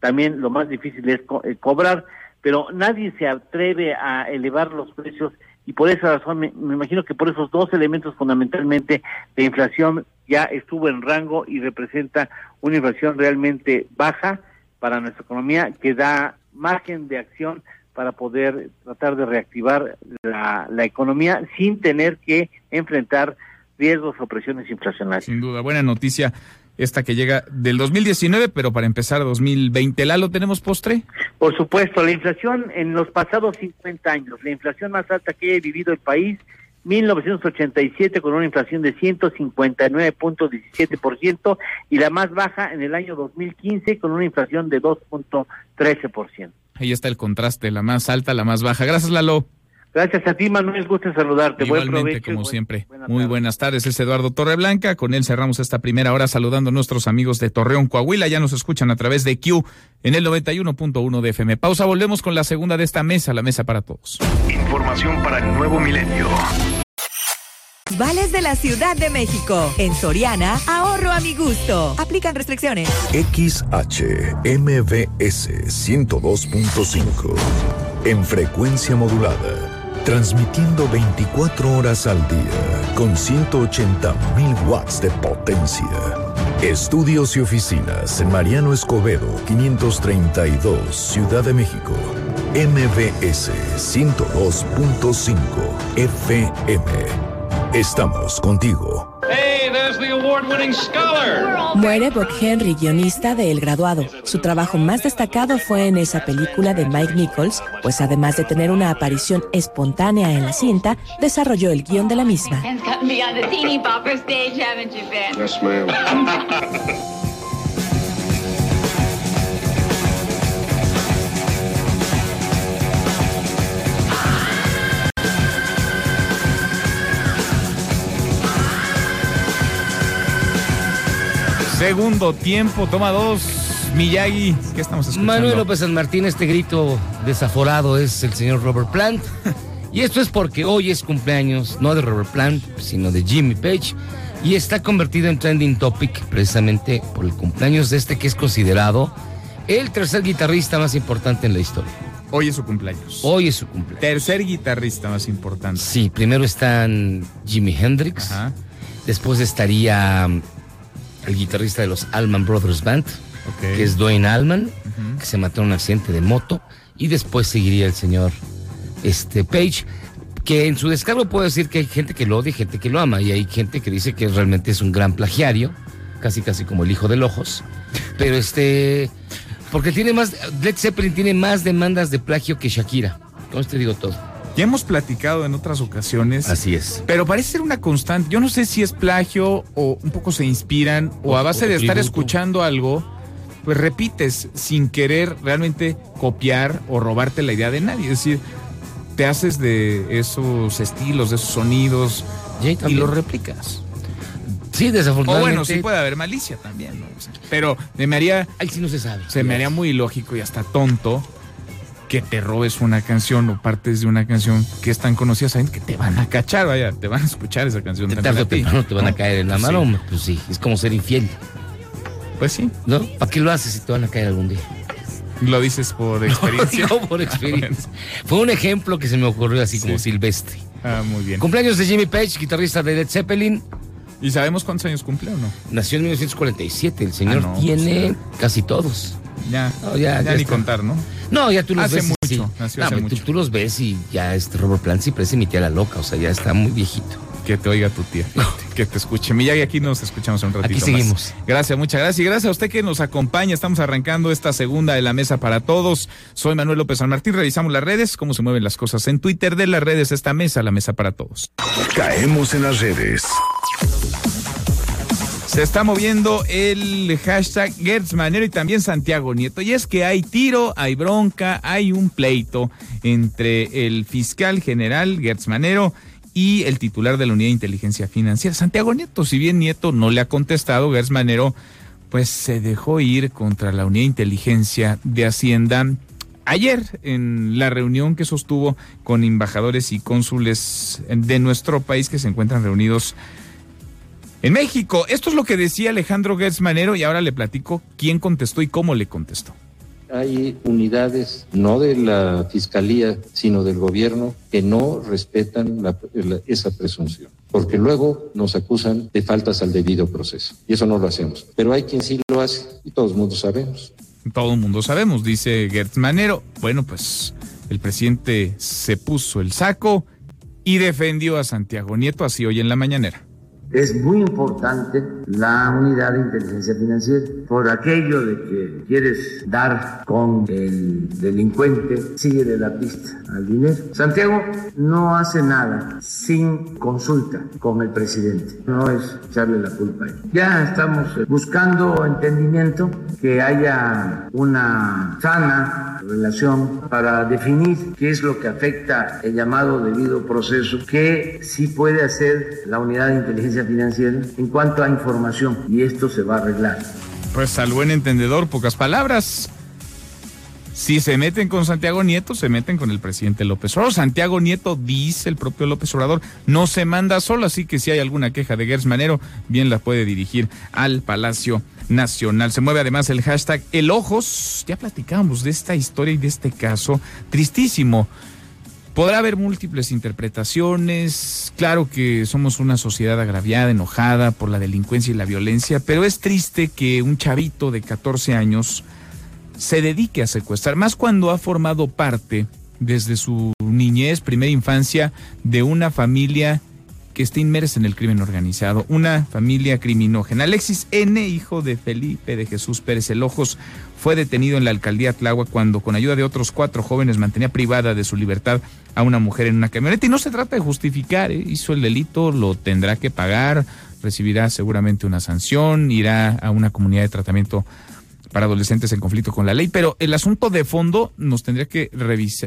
también lo más difícil es eh, cobrar, pero nadie se atreve a elevar los precios y por esa razón me, me, imagino que por esos dos elementos fundamentalmente la inflación ya estuvo en rango y representa una inflación realmente baja para nuestra economía que da margen de acción para poder tratar de reactivar la, economía sin tener que enfrentar riesgos o presiones inflacionarias. Sin duda, buena noticia esta que llega del 2019, pero para empezar 2020. ¿Lalo tenemos postre? Por supuesto, la inflación en los pasados 50 años, la inflación más alta que haya vivido el país, 1987 con una inflación de 159.17% y la más baja en el año 2015 con una inflación de 2.13%. Ahí está el contraste, la más alta, la más baja. Gracias, Lalo. Gracias a ti, Manuel. Gusto saludarte. Igualmente, como siempre. Muy buenas tardes. Es Eduardo Torreblanca. Con él cerramos esta primera hora saludando a nuestros amigos de Torreón, Coahuila. Ya nos escuchan a través de Q en el 91.1 de FM. Pausa. Volvemos con la segunda de esta mesa, la mesa para todos. Información para el nuevo milenio. Vales de la Ciudad de México. En Soriana, ahorro a mi gusto. Aplican restricciones. XHMBS 102.5. En frecuencia modulada. Transmitiendo 24 horas al día con 180.000 watts de potencia. Estudios y oficinas en Mariano Escobedo, 532, Ciudad de México. MBS 102.5 FM. Estamos contigo. Hey, there's the award-winning scholar. Muere Bob Henry, guionista de El Graduado. Su trabajo más destacado fue en esa película de Mike Nichols, pues además de tener una aparición espontánea en la cinta, desarrolló el guion de la misma. Yes, (laughs) Segundo tiempo, toma dos. Miyagi, ¿qué estamos escuchando? Manuel López San Martín, este grito desaforado es el señor Robert Plant. (laughs) y esto es porque hoy es cumpleaños, no de Robert Plant, sino de Jimmy Page. Y está convertido en trending topic precisamente por el cumpleaños de este que es considerado el tercer guitarrista más importante en la historia. Hoy es su cumpleaños. Hoy es su cumpleaños. Tercer guitarrista más importante. Sí, primero están Jimi Hendrix. Después estaría el guitarrista de los Allman Brothers Band, que es Dwayne Allman, que se mató en un accidente de moto. Y después seguiría el señor este, Page, que en su descargo puedo decir que hay gente que lo odia y gente que lo ama. Y hay gente que dice que realmente es un gran plagiario, casi casi como el hijo del ojos. Pero este. Porque tiene más. Led Zeppelin tiene más demandas de plagio que Shakira. Con esto digo todo. Ya hemos platicado en otras ocasiones. Así es. Pero parece ser una constante. Yo no sé si es plagio o un poco se inspiran o, a base o de estar escuchando algo, pues repites sin querer realmente copiar o robarte la idea de nadie. Es decir, te haces de esos estilos, de esos sonidos y los replicas. Sí, O desafortunadamente. bueno, sí puede haber malicia también, ¿no? O sea, pero me haría. Ahí sí no se sabe. Se me haría muy ilógico y hasta tonto que te robes una canción o partes de una canción que es tan conocida, saben que te van a cachar, vaya, te van a escuchar esa canción. También tarde o temprano te van a ¿no? caer en la Pues mano. sí. Pues sí, es como ser infiel. Pues sí. ¿No? ¿Para qué lo haces si te van a caer algún día? Lo dices por (laughs) experiencia. Digo por experiencia. (laughs) Fue un ejemplo que se me ocurrió así como silvestre. Ah, muy bien. Cumpleaños de Jimmy Page, guitarrista de Led Zeppelin. ¿Y sabemos cuántos años cumple o no? Nació en 1947. El señor Ah, no, tiene casi todos. Ya, No, ya, ya ya ni está. contar, ¿no? No, ya tú los Hace ves. mucho, sí. nació No, hace tú- mucho. Tú, los ves y ya este Robert Plant sí parece mi tía la loca. O sea, ya está muy viejito. Que te oiga tu tía, que te escuche. Miyagi, aquí nos escuchamos un ratito Aquí más. seguimos. Gracias, muchas gracias. Y gracias a usted que nos acompaña. Estamos arrancando esta segunda de la mesa para todos. Soy Manuel López San Martín. Revisamos las redes, cómo se mueven las cosas en Twitter de las redes. Esta mesa, la mesa para todos. Caemos en las redes. Se está moviendo el hashtag Gertz Manero y también Santiago Nieto. Y es que hay tiro, hay bronca, hay un pleito entre el fiscal general Gertz Manero y el titular de la Unidad de Inteligencia Financiera, Santiago Nieto. Si bien Nieto no le ha contestado, Gertz Manero pues se dejó ir contra la Unidad de Inteligencia de Hacienda ayer en la reunión que sostuvo con embajadores y cónsules de nuestro país que se encuentran reunidos en México. Esto es lo que decía Alejandro Gertz Manero y ahora le platico quién contestó y cómo le contestó. Hay unidades, no de la Fiscalía, sino del gobierno, que no respetan la- la- esa presunción, porque luego nos acusan de faltas al debido proceso, y eso no lo hacemos. Pero hay quien sí lo hace, y todos mundo sabemos. Todo el mundo sabemos, dice Gertz Manero. Bueno, pues el presidente se puso el saco y defendió a Santiago Nieto así hoy en la mañanera. Es muy importante la unidad de inteligencia financiera por aquello de que quieres dar con el delincuente, sigue de la pista al dinero. Santiago no hace nada sin consulta con el presidente, no es echarle la culpa a él. Ya estamos buscando entendimiento, que haya una sana relación para definir qué es lo que afecta el llamado debido proceso, que sí puede hacer la unidad de financiera en cuanto a información y esto se va a arreglar. Pues al buen entendedor, pocas palabras. Si se meten con Santiago Nieto, se meten con el presidente López Obrador. Santiago Nieto, dice el propio López Obrador, no se manda solo, así que si hay alguna queja de Gers Manero, bien la puede dirigir al Palacio Nacional. Se mueve además el hashtag El Ojos. Ya platicamos de esta historia y de este caso tristísimo. Podrá haber múltiples interpretaciones, claro que somos una sociedad agraviada, enojada por la delincuencia y la violencia, pero es triste que un chavito de 14 años se dedique a secuestrar, más cuando ha formado parte desde su niñez, primera infancia, de una familia que está inmersa en el crimen organizado, una familia criminógena. Alexis N., hijo de Felipe de Jesús Pérez Elojos, fue detenido en la alcaldía Tláhuac cuando con ayuda de otros cuatro jóvenes mantenía privada de su libertad a una mujer en una camioneta. Y no se trata de justificar, ¿eh? hizo el delito, lo tendrá que pagar, recibirá seguramente una sanción, irá a una comunidad de tratamiento para adolescentes en conflicto con la ley, pero el asunto de fondo nos tendría que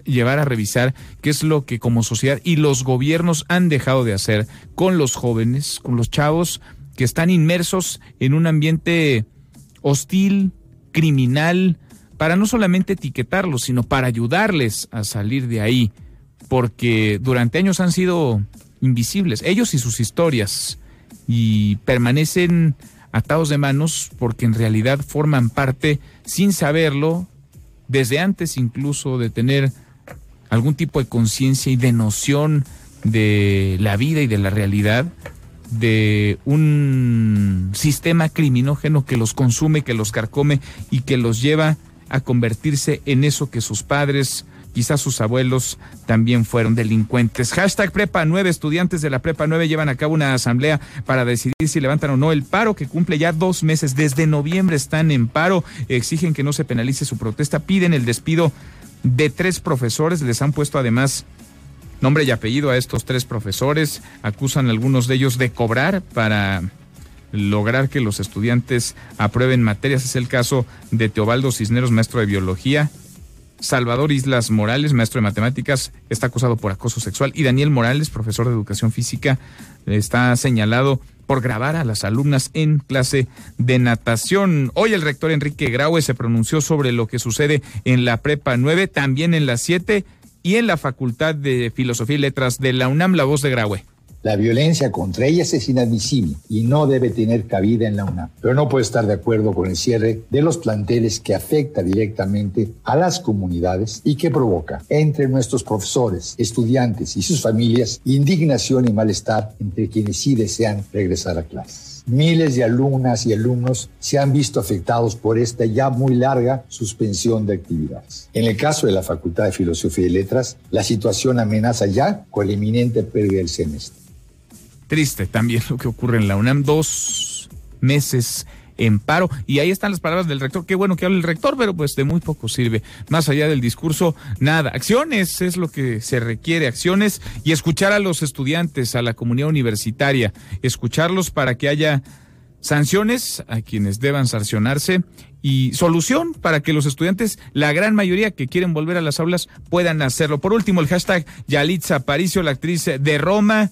llevar a revisar qué es lo que como sociedad y los gobiernos han dejado de hacer con los jóvenes, con los chavos que están inmersos en un ambiente hostil, criminal, para no solamente etiquetarlos, sino para ayudarles a salir de ahí, porque durante años han sido invisibles, ellos y sus historias, y permanecen atados de manos porque en realidad forman parte, sin saberlo, desde antes incluso de tener algún tipo de conciencia y de noción de la vida y de la realidad, de un sistema criminógeno que los consume, que los carcome y que los lleva a convertirse en eso que sus padres Quizás sus abuelos también fueron delincuentes. Hashtag Prepa 9. Estudiantes de la Prepa 9 llevan a cabo una asamblea para decidir si levantan o no el paro que cumple ya dos meses. Desde noviembre están en paro. Exigen que no se penalice su protesta. Piden el despido de tres profesores. Les han puesto además nombre y apellido a estos tres profesores. Acusan a algunos de ellos de cobrar para lograr que los estudiantes aprueben materias. Es el caso de Teobaldo Cisneros, maestro de biología, Salvador Islas Morales, maestro de matemáticas, está acusado por acoso sexual y Daniel Morales, profesor de educación física, está señalado por grabar a las alumnas en clase de natación. Hoy el rector Enrique Graue se pronunció sobre lo que sucede en la Prepa 9, también en la 7 y en la Facultad de Filosofía y Letras de la UNAM, la voz de Graue. La violencia contra ellas es inadmisible y no debe tener cabida en la UNAM. Pero no puedo estar de acuerdo con el cierre de los planteles que afecta directamente a las comunidades y que provoca entre nuestros profesores, estudiantes y sus familias indignación y malestar entre quienes sí desean regresar a clases. Miles de alumnas y alumnos se han visto afectados por esta ya muy larga suspensión de actividades. En el caso de la Facultad de Filosofía y Letras, la situación amenaza ya con la inminente pérdida del semestre. Triste también lo que ocurre en la UNAM. Dos meses en paro. Y ahí están las palabras del rector. Qué bueno que hable el rector, pero pues de muy poco sirve. Más allá del discurso, nada. Acciones es lo que se requiere, acciones y escuchar a los estudiantes, a la comunidad universitaria, escucharlos para que haya sanciones a quienes deban sancionarse y solución para que los estudiantes, la gran mayoría que quieren volver a las aulas, puedan hacerlo. Por último, el hashtag Yalitza Paricio, la actriz de Roma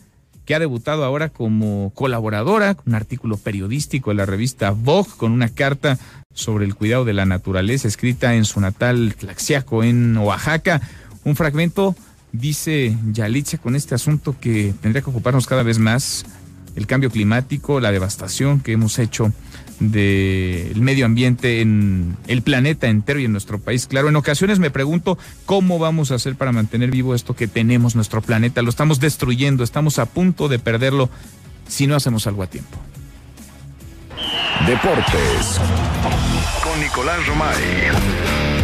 que ha debutado ahora como colaboradora, con un artículo periodístico en la revista Vogue, con una carta sobre el cuidado de la naturaleza escrita en su natal Tlaxiaco, en Oaxaca. Un fragmento, dice Yalitza, con este asunto que tendría que ocuparnos cada vez más, el cambio climático, la devastación que hemos hecho del medio ambiente en el planeta entero y en nuestro país. Claro, en ocasiones me pregunto cómo vamos a hacer para mantener vivo esto que tenemos, nuestro planeta. Lo estamos destruyendo, estamos a punto de perderlo si no hacemos algo a tiempo. Deportes con Nicolás Romay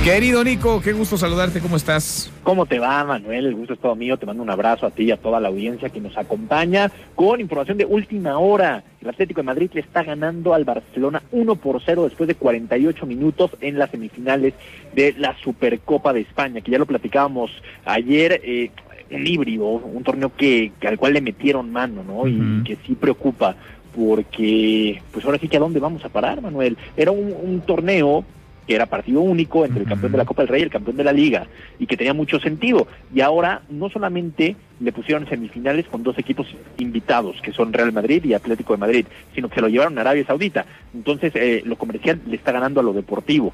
Querido Nico, qué gusto saludarte, ¿cómo estás? ¿Cómo te va, Manuel? El gusto es todo mío. Te mando un abrazo a ti y a toda la audiencia que nos acompaña con información de última hora. El Atlético de Madrid le está ganando al Barcelona 1 por 0 después de 48 minutos en las semifinales de la Supercopa de España, que ya lo platicábamos ayer. Eh, un híbrido, un torneo que, que, al cual le metieron mano, ¿no? Y que sí preocupa porque pues ahora sí que a dónde vamos a parar, Manuel. Era un, un torneo que era partido único entre el campeón de la Copa del Rey y el campeón de la Liga, y que tenía mucho sentido. Y ahora no solamente le pusieron semifinales con dos equipos invitados, que son Real Madrid y Atlético de Madrid, sino que se lo llevaron a Arabia Saudita. Entonces, eh, lo comercial le está ganando a lo deportivo.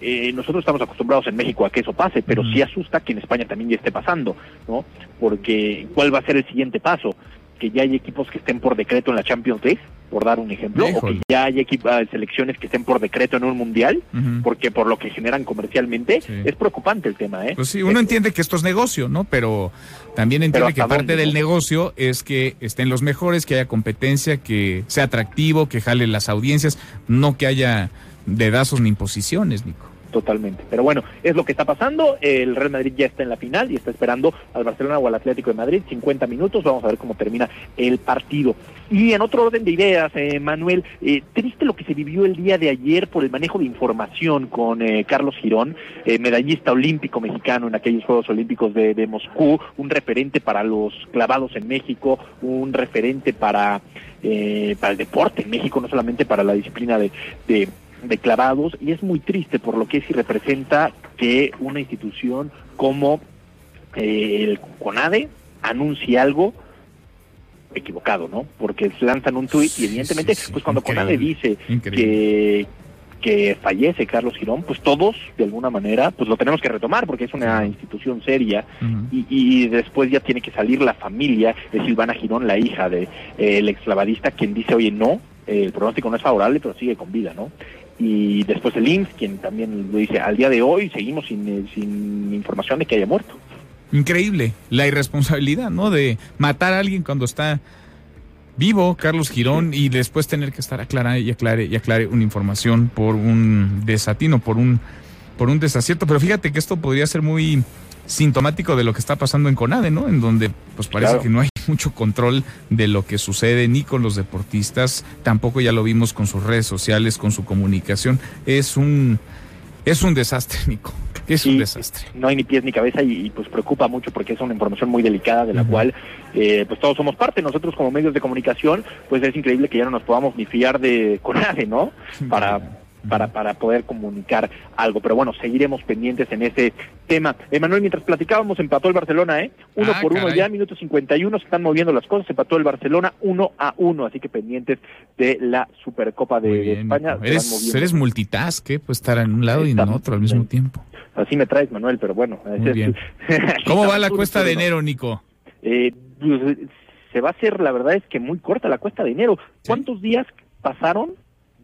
Eh, nosotros estamos acostumbrados en México a que eso pase, pero sí asusta que en España también ya esté pasando, ¿no? Porque, ¿cuál va a ser el siguiente paso? Que ya hay equipos que estén por decreto en la Champions League, por dar un ejemplo, o que ya hay equipos, selecciones que estén por decreto en un mundial, uh -huh. porque por lo que generan comercialmente, sí. es preocupante el tema, ¿eh? Pues sí, uno es, entiende que esto es negocio, ¿no? Pero también entiende Pero que parte dónde, del ¿no? negocio es que estén los mejores, que haya competencia, que sea atractivo, que jale las audiencias, no que haya dedazos ni imposiciones, Nico totalmente. Pero bueno, es lo que está pasando. El Real Madrid ya está en la final y está esperando al Barcelona o al Atlético de Madrid. 50 minutos. Vamos a ver cómo termina el partido. Y en otro orden de ideas, eh, Manuel, eh, triste lo que se vivió el día de ayer por el manejo de información con eh, Carlos Girón, eh, medallista olímpico mexicano en aquellos Juegos Olímpicos de, de, Moscú, un referente para los clavados en México, un referente para, eh, para el deporte en México, no solamente para la disciplina de, de de clavados y es muy triste por lo que sí representa que una institución como eh, el CONADE anuncie algo equivocado, ¿no? Porque lanzan un tuit y evidentemente, sí, sí, pues cuando increíble, CONADE dice increíble. que que fallece Carlos Girón, pues todos, de alguna manera, pues lo tenemos que retomar porque es una institución seria uh -huh. y, y, después ya tiene que salir la familia de Silvana Girón, la hija del de, eh, el exclavadista, quien dice, oye, no, eh, el pronóstico no es favorable, pero sigue con vida, ¿no? Y después el IMSS, quien también lo dice, al día de hoy seguimos sin, eh, sin información de que haya muerto. Increíble, la irresponsabilidad, ¿no? De matar a alguien cuando está vivo Carlos Girón sí. y después tener que estar aclarando y aclare y aclare una información por un desatino, por un por un desacierto, pero fíjate que esto podría ser muy sintomático de lo que está pasando en CONADE, ¿no? En donde pues parece claro. que no hay (laughs) mucho control de lo que sucede ni con los deportistas, tampoco ya lo vimos con sus redes sociales, con su comunicación, es un es un desastre, (laughs) Nico. Es sí, un desastre. No hay ni pies ni cabeza y, y, pues preocupa mucho porque es una información muy delicada de la uh -huh. cual eh, pues todos somos parte. Nosotros como medios de comunicación, pues es increíble que ya no nos podamos ni fiar de CONADE, ¿no? (laughs) Para para, para poder comunicar algo. Pero bueno, seguiremos pendientes en ese tema. Emanuel, mientras platicábamos, empató el Barcelona, ¿eh? Uno ah, por caray. uno ya, minuto 51, se están moviendo las cosas, empató el Barcelona uno a uno, así que pendientes de la Supercopa de, España. Eres, eres multitask, ¿eh? Pues estar en un lado y en otro al mismo tiempo. Así me traes, Manuel, pero bueno. Muy bien. (laughs) ¿Cómo va la cuesta de enero, Nico? Eh, pues, se va a hacer, la verdad es que muy corta la cuesta de enero. ¿Cuántos días pasaron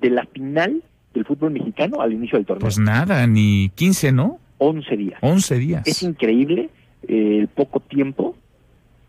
de la final del fútbol mexicano al inicio del torneo? Pues nada, ni 15, ¿no? 11 días. 11 días. Es increíble eh, el poco tiempo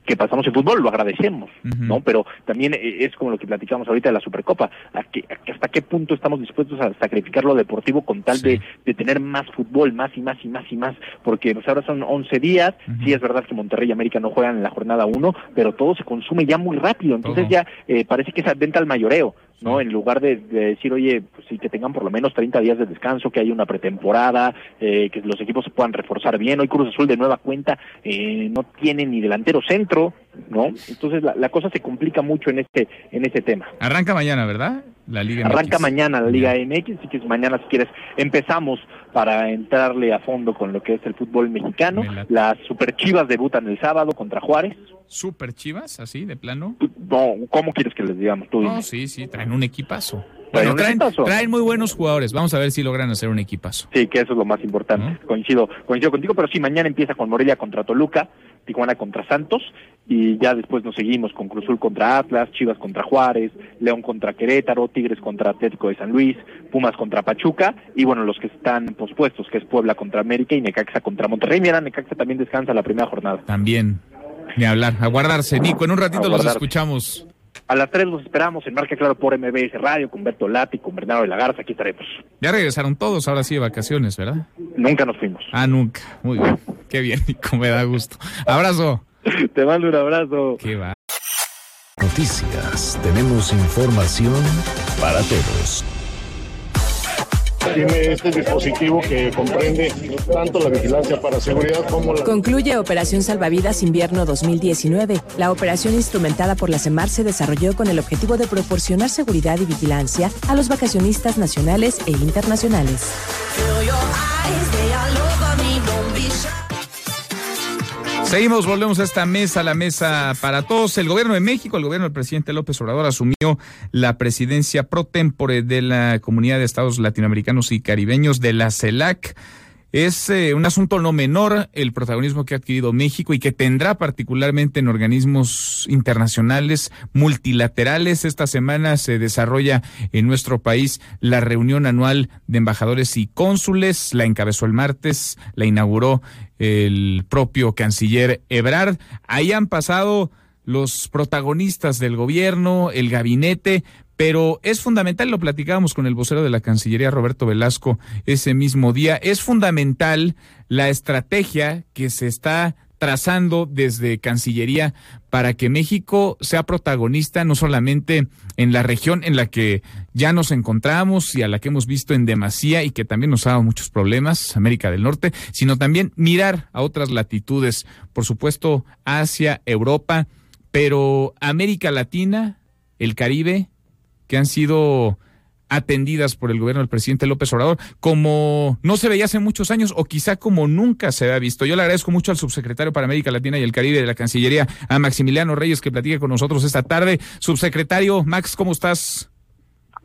que pasamos en fútbol, lo agradecemos, uh -huh. ¿no? Pero también eh, es como lo que platicamos ahorita de la Supercopa, ¿a que, a hasta qué punto estamos dispuestos a sacrificar lo deportivo con tal sí. de, de, tener más fútbol, más y más y más y más, porque pues, ahora son 11 días, uh -huh. sí es verdad que Monterrey y América no juegan en la jornada 1, pero todo se consume ya muy rápido, entonces uh -huh. ya eh, parece que es venta al mayoreo, ¿no? En lugar de, de, decir, oye, pues sí, que tengan por lo menos 30 días de descanso, que haya una pretemporada, eh, que los equipos se puedan reforzar bien. Hoy Cruz Azul de nueva cuenta eh, no tiene ni delantero centro, ¿no? Entonces la, la, cosa se complica mucho en este, en este tema. Arranca mañana, ¿verdad? La Liga Arranca mañana la Liga MX, así que mañana si quieres empezamos para entrarle a fondo con lo que es el fútbol mexicano. Las Super Chivas debutan el sábado contra Juárez. ¿Super Chivas, así, de plano? No, ¿cómo quieres que les digamos? Tú no, sí, sí, traen un equipazo. Bueno, traen, traen, muy buenos jugadores. Vamos a ver si logran hacer un equipazo. Sí, que eso es lo más importante. ¿No? Coincido, coincido contigo, pero sí, mañana empieza con Morelia contra Toluca, Tijuana contra Santos, y ya después nos seguimos con Cruzul contra Atlas, Chivas contra Juárez, León contra Querétaro, Tigres contra Atlético de San Luis, Pumas contra Pachuca, y bueno, los que están pospuestos, que es Puebla contra América y Necaxa contra Monterrey. Mira, Necaxa también descansa la primera jornada. También, ni hablar, a guardarse. Nico, en un ratito los escuchamos. A las 3 nos esperamos en Marca Claro por MBS Radio, con Berto Lati, con Bernardo de la Garza, aquí estaremos. Ya regresaron todos, ahora sí de vacaciones, ¿verdad? Nunca nos fuimos. Ah, nunca. Muy bien. Qué bien, (laughs) como me da gusto. Abrazo. Te mando un abrazo. Qué va. Noticias. Tenemos información para todos. Tiene este dispositivo que comprende tanto la vigilancia para seguridad como la... Concluye Operación Salvavidas Invierno 2019. La operación instrumentada por la CEMAR se desarrolló con el objetivo de proporcionar seguridad y vigilancia a los vacacionistas nacionales e internacionales. Seguimos, volvemos a esta mesa, la mesa para todos. El gobierno de México, el gobierno del presidente López Obrador asumió la presidencia pro tempore de la Comunidad de Estados Latinoamericanos y Caribeños de la CELAC. Es eh, un asunto no menor el protagonismo que ha adquirido México y que tendrá particularmente en organismos internacionales multilaterales. Esta semana se desarrolla en nuestro país la reunión anual de embajadores y cónsules. La encabezó el martes, la inauguró el propio canciller Ebrard. Ahí han pasado los protagonistas del gobierno, el gabinete, pero es fundamental, lo platicábamos con el vocero de la Cancillería, Roberto Velasco, ese mismo día, es fundamental la estrategia que se está trazando desde Cancillería para que México sea protagonista no solamente en la región en la que ya nos encontramos y a la que hemos visto en demasía y que también nos ha dado muchos problemas, América del Norte, sino también mirar a otras latitudes, por supuesto Asia, Europa, pero América Latina, el Caribe, que han sido atendidas por el gobierno del presidente López Obrador, como no se veía hace muchos años o quizá como nunca se había visto. Yo le agradezco mucho al subsecretario para América Latina y el Caribe de la Cancillería, a Maximiliano Reyes, que platique con nosotros esta tarde. Subsecretario, Max, ¿cómo estás?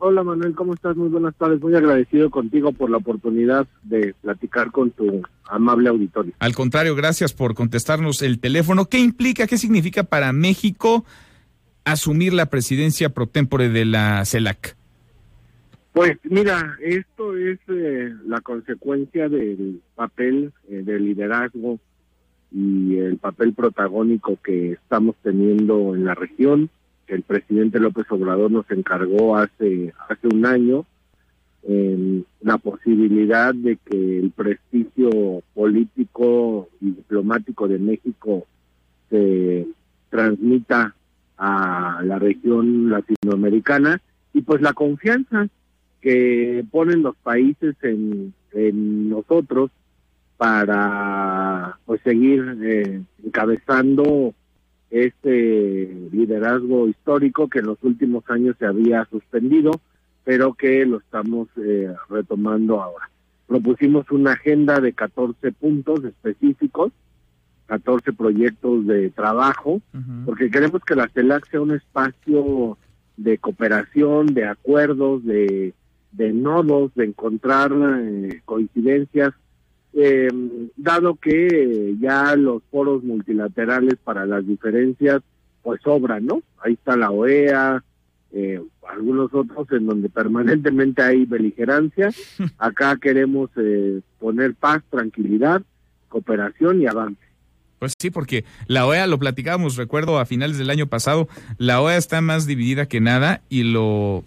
Hola Manuel, ¿cómo estás? Muy buenas tardes. Muy agradecido contigo por la oportunidad de platicar con tu amable auditorio. Al contrario, gracias por contestarnos el teléfono. ¿Qué implica, qué significa para México asumir la presidencia pro tempore de la CELAC? Pues mira, esto es eh, la consecuencia del papel eh, de liderazgo y el papel protagónico que estamos teniendo en la región, el presidente López Obrador nos encargó hace hace un año, la posibilidad de que el prestigio político y diplomático de México se transmita a la región latinoamericana. Y pues la confianza que ponen los países en, en nosotros para pues seguir eh, encabezando este liderazgo histórico que en los últimos años se había suspendido, pero que lo estamos eh, retomando ahora. Propusimos una agenda de 14 puntos específicos 14 proyectos de trabajo, porque queremos que la CELAC sea un espacio de cooperación, de acuerdos, de, de nodos, de encontrar eh, coincidencias, eh, dado que ya los foros multilaterales para las diferencias pues sobran, ¿no? Ahí está la OEA, eh, algunos otros en donde (laughs) permanentemente hay beligerancia. Acá queremos poner paz, tranquilidad, cooperación y avance. Pues sí, porque la OEA, lo platicábamos, recuerdo a finales del año pasado, la OEA está más dividida que nada y lo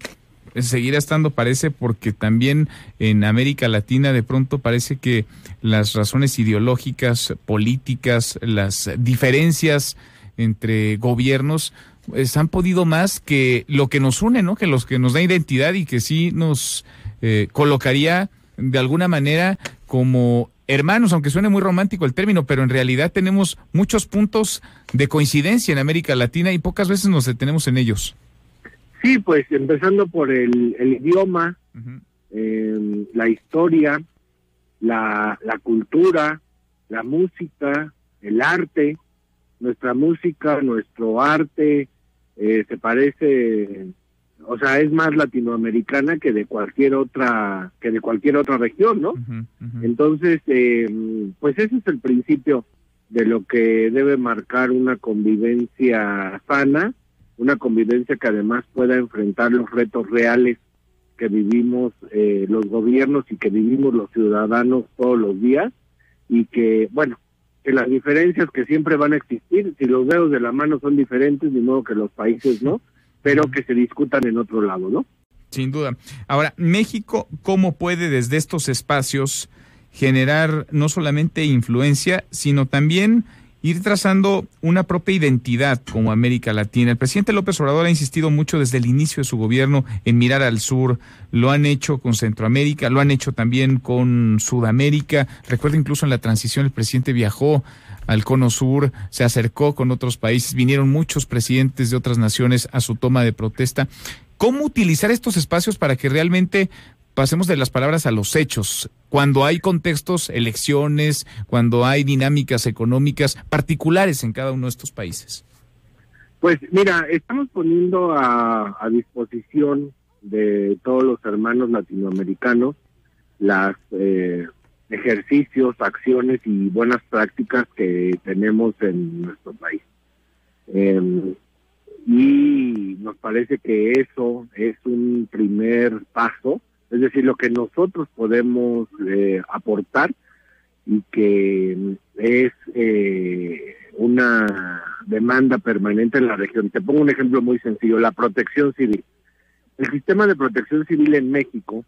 seguirá estando parece porque también en América Latina de pronto parece que las razones ideológicas, políticas, las diferencias entre gobiernos pues, han podido más que lo que nos une, ¿no? Que los que nos da identidad y que sí nos eh, colocaría de alguna manera como hermanos, aunque suene muy romántico el término, pero en realidad tenemos muchos puntos de coincidencia en América Latina y pocas veces nos detenemos en ellos. Sí, pues empezando por el, idioma, em, la historia, la, la cultura, la música, el arte, nuestra música, nuestro arte, eh, se parece o sea, es más latinoamericana que de cualquier otra que de cualquier otra región, ¿no? Entonces, eh, pues ese es el principio de lo que debe marcar una convivencia sana, una convivencia que además pueda enfrentar los retos reales que vivimos eh, los gobiernos y que vivimos los ciudadanos todos los días y que, bueno, que las diferencias que siempre van a existir, si los dedos de la mano son diferentes, de modo que los países no, pero que se discutan en otro lado, ¿no? Sin duda. Ahora, México, ¿cómo puede desde estos espacios generar no solamente influencia, sino también ir trazando una propia identidad como América Latina. El presidente López Obrador ha insistido mucho desde el inicio de su gobierno en mirar al sur, lo han hecho con Centroamérica, lo han hecho también con Sudamérica. Recuerdo incluso en la transición el presidente viajó al cono sur, se acercó con otros países, vinieron muchos presidentes de otras naciones a su toma de protesta. ¿Cómo utilizar estos espacios para que realmente pasemos de las palabras a los hechos, cuando hay contextos, elecciones, cuando hay dinámicas económicas particulares en cada uno de estos países? Pues mira, estamos poniendo a, disposición de todos los hermanos latinoamericanos las eh, ejercicios, acciones y buenas prácticas que tenemos en nuestro país. Em, y nos parece que eso es un primer paso es decir, lo que nosotros podemos eh, aportar y que es eh, una demanda permanente en la región. Te pongo un ejemplo muy sencillo, la protección civil. El sistema de protección civil en México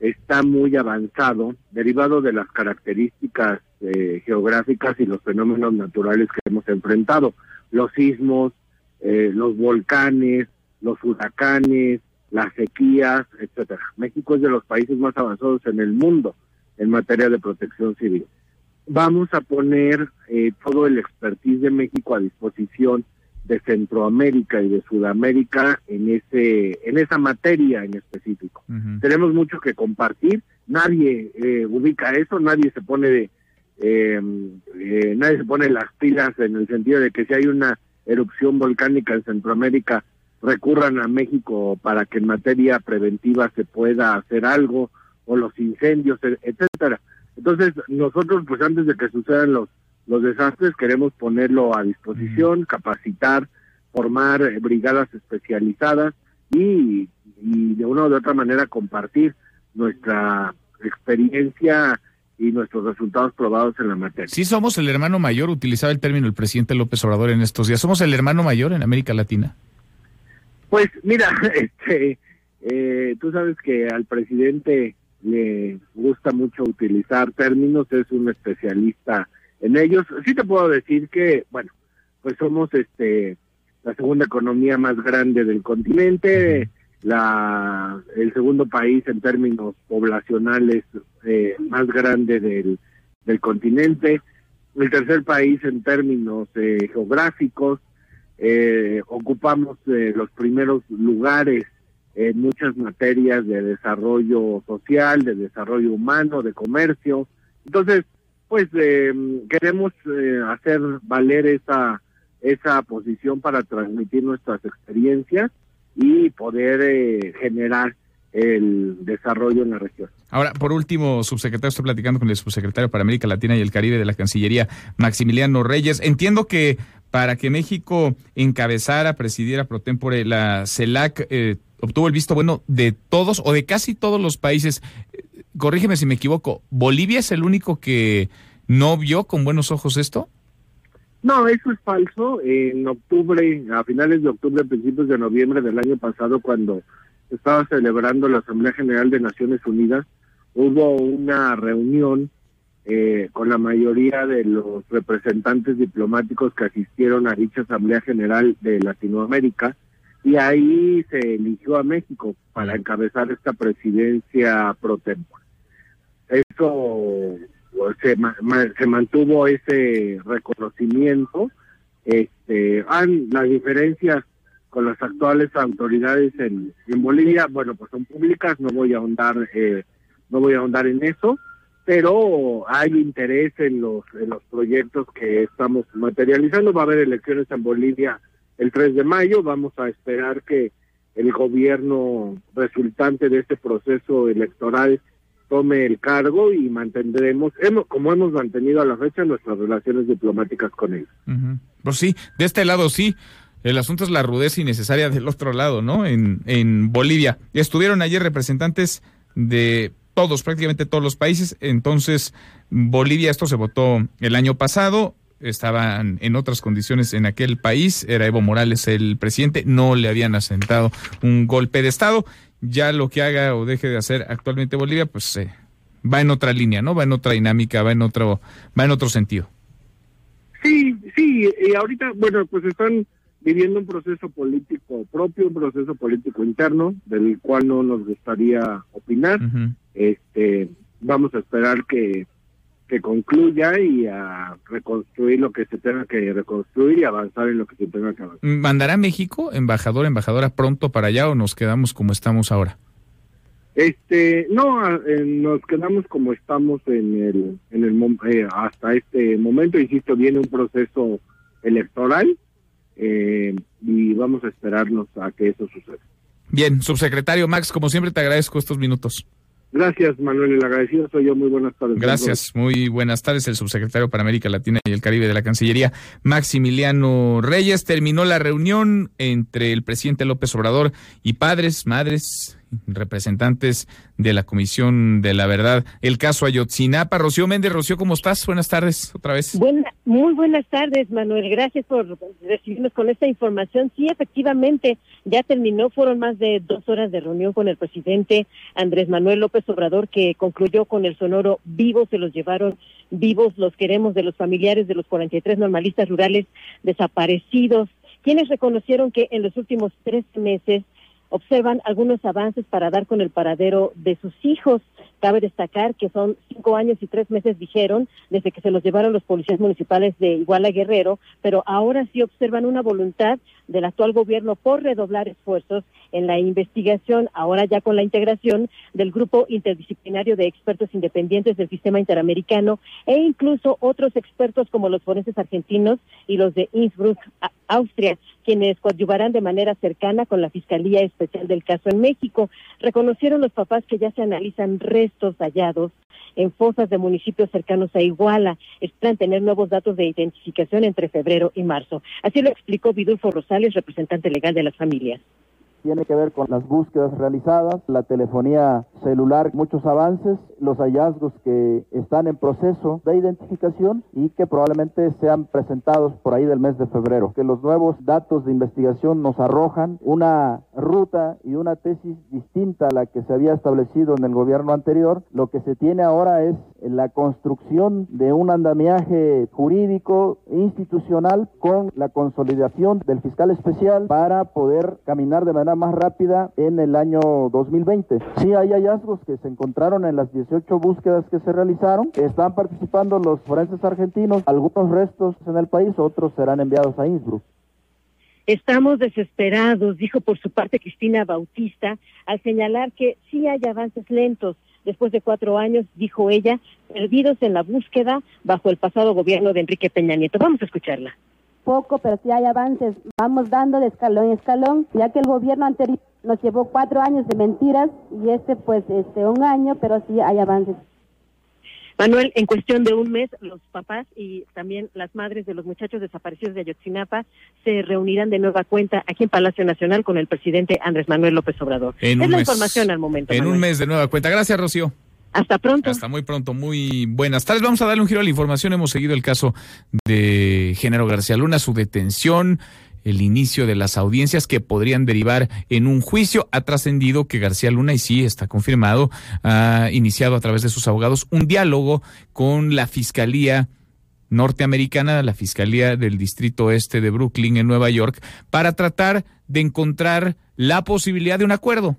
está muy avanzado, derivado de las características eh, geográficas y los fenómenos naturales que hemos enfrentado, los sismos, los volcanes, los huracanes, las sequías, etcétera. México es de los países más avanzados en el mundo en materia de protección civil. Vamos a poner eh, todo el expertise de México a disposición de Centroamérica y de Sudamérica en ese en esa materia en específico. Tenemos mucho que compartir. Nadie eh, ubica eso, nadie se pone de eh, nadie se pone las pilas en el sentido de que si hay una erupción volcánica en Centroamérica recurran a México para que en materia preventiva se pueda hacer algo o los incendios, e-, etcétera. Entonces, nosotros pues antes de que sucedan los los desastres queremos ponerlo a disposición, capacitar, formar eh, brigadas especializadas y, y de una u otra manera compartir nuestra experiencia y nuestros resultados probados en la materia. Sí, somos el hermano mayor, utilizaba el término el presidente López Obrador en estos días. ¿Somos el hermano mayor en América Latina? Pues mira, (laughs) este, eh, tú sabes que al presidente le gusta mucho utilizar términos, es un especialista en ellos. Sí te puedo decir que, bueno, pues somos este la segunda economía más grande del continente, la el segundo país en términos poblacionales eh, más grande del, del continente, el tercer país en términos eh, geográficos, eh, ocupamos eh, los primeros lugares en muchas materias de desarrollo social, de desarrollo humano, de comercio. Entonces, pues eh, queremos eh, hacer valer esa esa posición para transmitir nuestras experiencias y poder generar el desarrollo en la región. Ahora, por último, subsecretario, estoy platicando con el subsecretario para América Latina y el Caribe de la Cancillería, Maximiliano Reyes. Entiendo que para que México encabezara, presidiera pro tempore la CELAC, eh, obtuvo el visto bueno de todos o de casi todos los países. Corrígeme si me equivoco, ¿Bolivia es el único que no vio con buenos ojos esto? No, eso es falso. En octubre, a finales de octubre, principios de noviembre del año pasado, cuando estaba celebrando la Asamblea General de Naciones Unidas, hubo una reunión eh, con la mayoría de los representantes diplomáticos que asistieron a dicha Asamblea General de Latinoamérica y ahí se eligió a México para encabezar esta presidencia pro tempore. Eso pues, se, se mantuvo ese reconocimiento. Este, han, las diferencias con las actuales autoridades en, en Bolivia, bueno, pues son públicas, no voy a ahondar, eh, no voy a ahondar en eso, pero hay interés en los, en los proyectos que estamos materializando. Va a haber elecciones en Bolivia el 3 de mayo, vamos a esperar que el gobierno resultante de este proceso electoral tome el cargo y mantendremos, hemos, como hemos mantenido a la fecha, nuestras relaciones diplomáticas con ellos. Pues sí, de este lado sí. El asunto es la rudeza innecesaria del otro lado, ¿no? En, en Bolivia. Estuvieron ayer representantes de todos, prácticamente todos los países. Entonces, Bolivia, esto se votó el año pasado. estaban en otras condiciones en aquel país, era Evo Morales el presidente, no le habían asentado un golpe de Estado. Ya lo que haga o deje de hacer actualmente Bolivia, pues eh, va en otra línea, ¿no? Va en otra dinámica, va en otro, va en otro sentido. Sí, sí, y ahorita, bueno, pues están viviendo un proceso político propio, un proceso político interno, del cual no nos gustaría opinar. Este, vamos a esperar que que concluya y a reconstruir lo que se tenga que reconstruir y avanzar en lo que se tenga que avanzar. ¿Mandará México embajador, embajadora pronto para allá o nos quedamos como estamos ahora? Este, no, eh, nos quedamos como estamos en el, en el eh, hasta este momento. Insisto, viene un proceso electoral eh, y vamos a esperarnos a que eso suceda. Bien, subsecretario Max, como siempre te agradezco estos minutos. Gracias, Manuel. El agradecido soy yo. Muy buenas tardes. Gracias. Muy buenas tardes. El subsecretario para América Latina y el Caribe de la Cancillería, Maximiliano Reyes. Terminó la reunión entre el presidente López Obrador y padres, madres, representantes de la Comisión de la Verdad, el caso Ayotzinapa. Rocío Méndez, Rocío, ¿cómo estás? Buenas tardes, otra vez. Buena, muy buenas tardes, Manuel. Gracias por recibirnos con esta información. Sí, efectivamente, ya terminó. Fueron más de dos horas de reunión con el presidente Andrés Manuel López Obrador, que concluyó con el sonoro vivo. Se los llevaron vivos, los queremos de los familiares de los 43 normalistas rurales desaparecidos, quienes reconocieron que en los últimos tres meses observan algunos avances para dar con el paradero de sus hijos. Cabe destacar que son cinco años y tres meses, dijeron, desde que se los llevaron los policías municipales de Iguala Guerrero, pero ahora sí observan una voluntad del actual gobierno por redoblar esfuerzos en la investigación, ahora ya con la integración del grupo interdisciplinario de expertos independientes del sistema interamericano e incluso otros expertos como los forenses argentinos y los de Innsbruck, Austria, quienes coadyuvarán de manera cercana con la Fiscalía Especial del caso en México. Reconocieron los papás que ya se analizan restos hallados en fosas de municipios cercanos a Iguala. Esperan tener nuevos datos de identificación entre febrero y marzo. Así lo explicó Vidulfo Rosales, representante legal de las familias tiene que ver con las búsquedas realizadas, la telefonía celular, muchos avances, los hallazgos que están en proceso de identificación y que probablemente sean presentados por ahí del mes de febrero. Que los nuevos datos de investigación nos arrojan una ruta y una tesis distinta a la que se había establecido en el gobierno anterior. Lo que se tiene ahora es la construcción de un andamiaje jurídico institucional con la consolidación del fiscal especial para poder caminar de manera más rápida en el año 2020. Sí hay hallazgos que se encontraron en las 18 búsquedas que se realizaron. Están participando los forenses argentinos, algunos restos en el país, otros serán enviados a Innsbruck. Estamos desesperados, dijo por su parte Cristina Bautista, al señalar que sí hay avances lentos. Después de cuatro años, dijo ella, perdidos en la búsqueda bajo el pasado gobierno de Enrique Peña Nieto. Vamos a escucharla poco, pero sí hay avances. Vamos dando de escalón en escalón, ya que el gobierno anterior nos llevó cuatro años de mentiras y este pues este un año, pero sí hay avances. Manuel, en cuestión de un mes, los papás y también las madres de los muchachos desaparecidos de Ayotzinapa se reunirán de nueva cuenta aquí en Palacio Nacional con el presidente Andrés Manuel López Obrador. es la información al momento. En un mes de nueva cuenta. Gracias, Rocío. Hasta pronto. Hasta muy pronto, muy buenas tardes. Vamos a darle un giro a la información. Hemos seguido el caso de Género García Luna, su detención, el inicio de las audiencias que podrían derivar en un juicio. Ha trascendido que García Luna, y sí está confirmado, ha iniciado a través de sus abogados un diálogo con la Fiscalía norteamericana, la Fiscalía del Distrito Este de Brooklyn en Nueva York, para tratar de encontrar la posibilidad de un acuerdo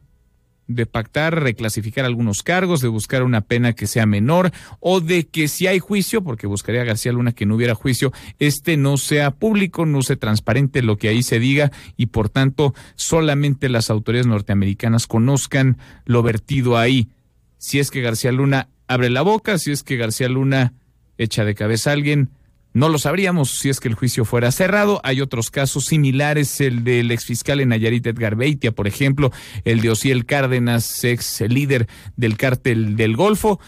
de pactar, reclasificar algunos cargos, de buscar una pena que sea menor o de que si hay juicio, porque buscaría García Luna que no hubiera juicio, este no sea público, no sea transparente lo que ahí se diga y por tanto solamente las autoridades norteamericanas conozcan lo vertido ahí. Si es que García Luna abre la boca, si es que García Luna echa de cabeza a alguien, no lo sabríamos si es que el juicio fuera cerrado. Hay otros casos similares, el del exfiscal en Nayarit Edgar Beitia, por ejemplo, el de Osiel Cárdenas, ex líder del cártel del Golfo.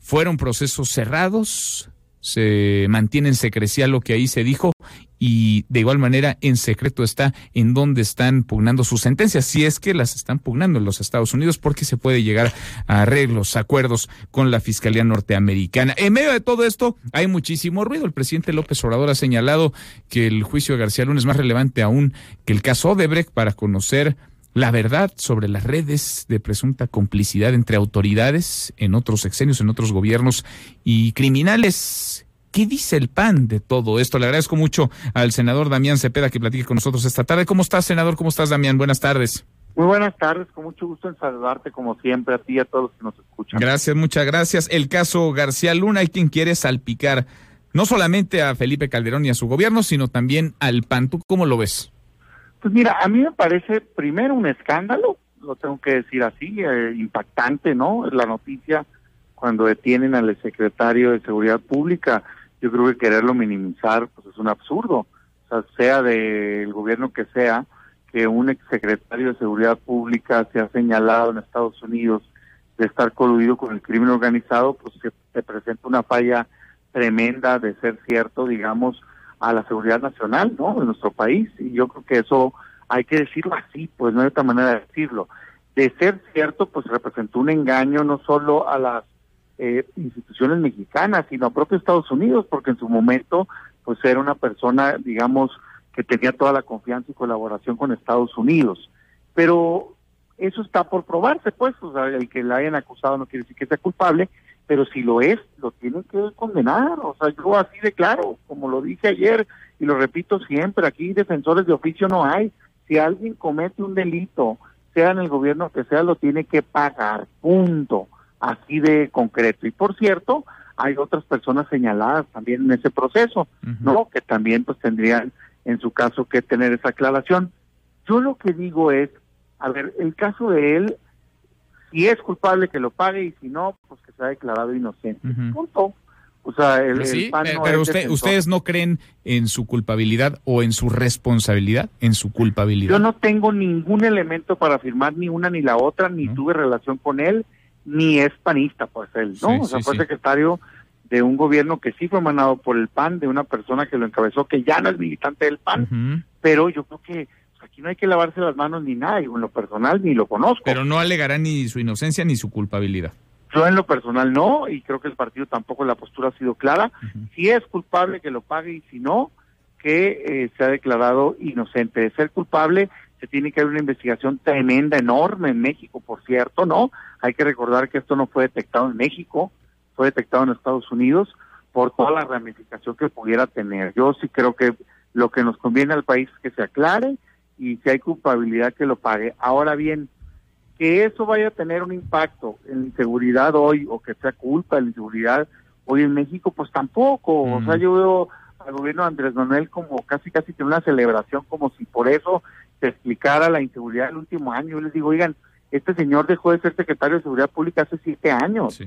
Fueron procesos cerrados, se mantiene en secrecía lo que ahí se dijo y de igual manera en secreto está en dónde están pugnando sus sentencias, si es que las están pugnando en los Estados Unidos, porque se puede llegar a arreglos, acuerdos con la Fiscalía Norteamericana. En medio de todo esto hay muchísimo ruido. El presidente López Obrador ha señalado que el juicio de García Luna es más relevante aún que el caso Odebrecht para conocer la verdad sobre las redes de presunta complicidad entre autoridades en otros sexenios, en otros gobiernos y criminales. ¿Qué dice el PAN de todo esto? Le agradezco mucho al senador Damián Cepeda que platique con nosotros esta tarde. ¿Cómo estás, senador? ¿Cómo estás, Damián? Buenas tardes. Muy buenas tardes, con mucho gusto en saludarte como siempre a ti y a todos los que nos escuchan. Gracias, muchas gracias. El caso García Luna, hay quien quiere salpicar no solamente a Felipe Calderón y a su gobierno, sino también al PAN. ¿Tú cómo lo ves? Pues mira, a mí me parece primero un escándalo, lo tengo que decir así, eh, impactante, ¿no? La noticia cuando detienen al secretario de Seguridad Pública, yo creo que quererlo minimizar pues es un absurdo, o sea, sea del gobierno que sea, que un exsecretario de Seguridad Pública se ha señalado en Estados Unidos de estar coludido con el crimen organizado, pues se, se presenta una falla tremenda de ser cierto, digamos, a la seguridad nacional, ¿no? De nuestro país. Y yo creo que eso hay que decirlo así, pues no hay otra manera de decirlo. De ser cierto, pues representó un engaño no solo a las eh, instituciones mexicanas, sino a propio Estados Unidos, porque en su momento, pues era una persona, digamos, que tenía toda la confianza y colaboración con Estados Unidos. Pero eso está por probarse, pues, o sea, el que la hayan acusado no quiere decir que sea culpable, pero si lo es, lo tienen que condenar. O sea, yo así de claro, como lo dije ayer y lo repito siempre, aquí defensores de oficio no hay. Si alguien comete un delito, sea en el gobierno que sea, lo tiene que pagar, punto. Así de concreto. Y por cierto, hay otras personas señaladas también en ese proceso, ¿no? Que también pues tendrían en su caso que tener esa aclaración. Yo lo que digo es, a ver, el caso de él si es culpable que lo pague y si no, pues que sea declarado inocente. Punto. O sea, el, sí, el PAN pero, no pero es usted, ustedes no creen en su culpabilidad o en su responsabilidad, en su culpabilidad. Yo no tengo ningún elemento para afirmar ni una ni la otra, ni tuve relación con él, ni es panista, pues él, ¿no? Sí, o sea, sí, fue sí. secretario de un gobierno que sí fue emanado por el PAN, de una persona que lo encabezó, que ya no es militante del PAN, pero yo creo que pues, aquí no hay que lavarse las manos ni nada, y en lo personal ni lo conozco. Pero no alegará ni su inocencia ni su culpabilidad. Yo en lo personal no, y creo que el partido tampoco la postura ha sido clara. Si es culpable, que lo pague, y si no, que eh, se ha declarado inocente. De ser culpable, se tiene que haber una investigación tremenda, enorme en México, por cierto, ¿no? Hay que recordar que esto no fue detectado en México, fue detectado en Estados Unidos por toda la ramificación que pudiera tener. Yo sí creo que lo que nos conviene al país es que se aclare y si hay culpabilidad que lo pague. Ahora bien, que eso vaya a tener un impacto en la inseguridad hoy o que sea culpa de la inseguridad hoy en México, pues tampoco. O sea, yo veo al gobierno de Andrés Manuel como casi casi que una celebración, como si por eso se explicara la inseguridad del último año. Yo les digo, oigan, este señor dejó de ser secretario de Seguridad Pública hace siete años.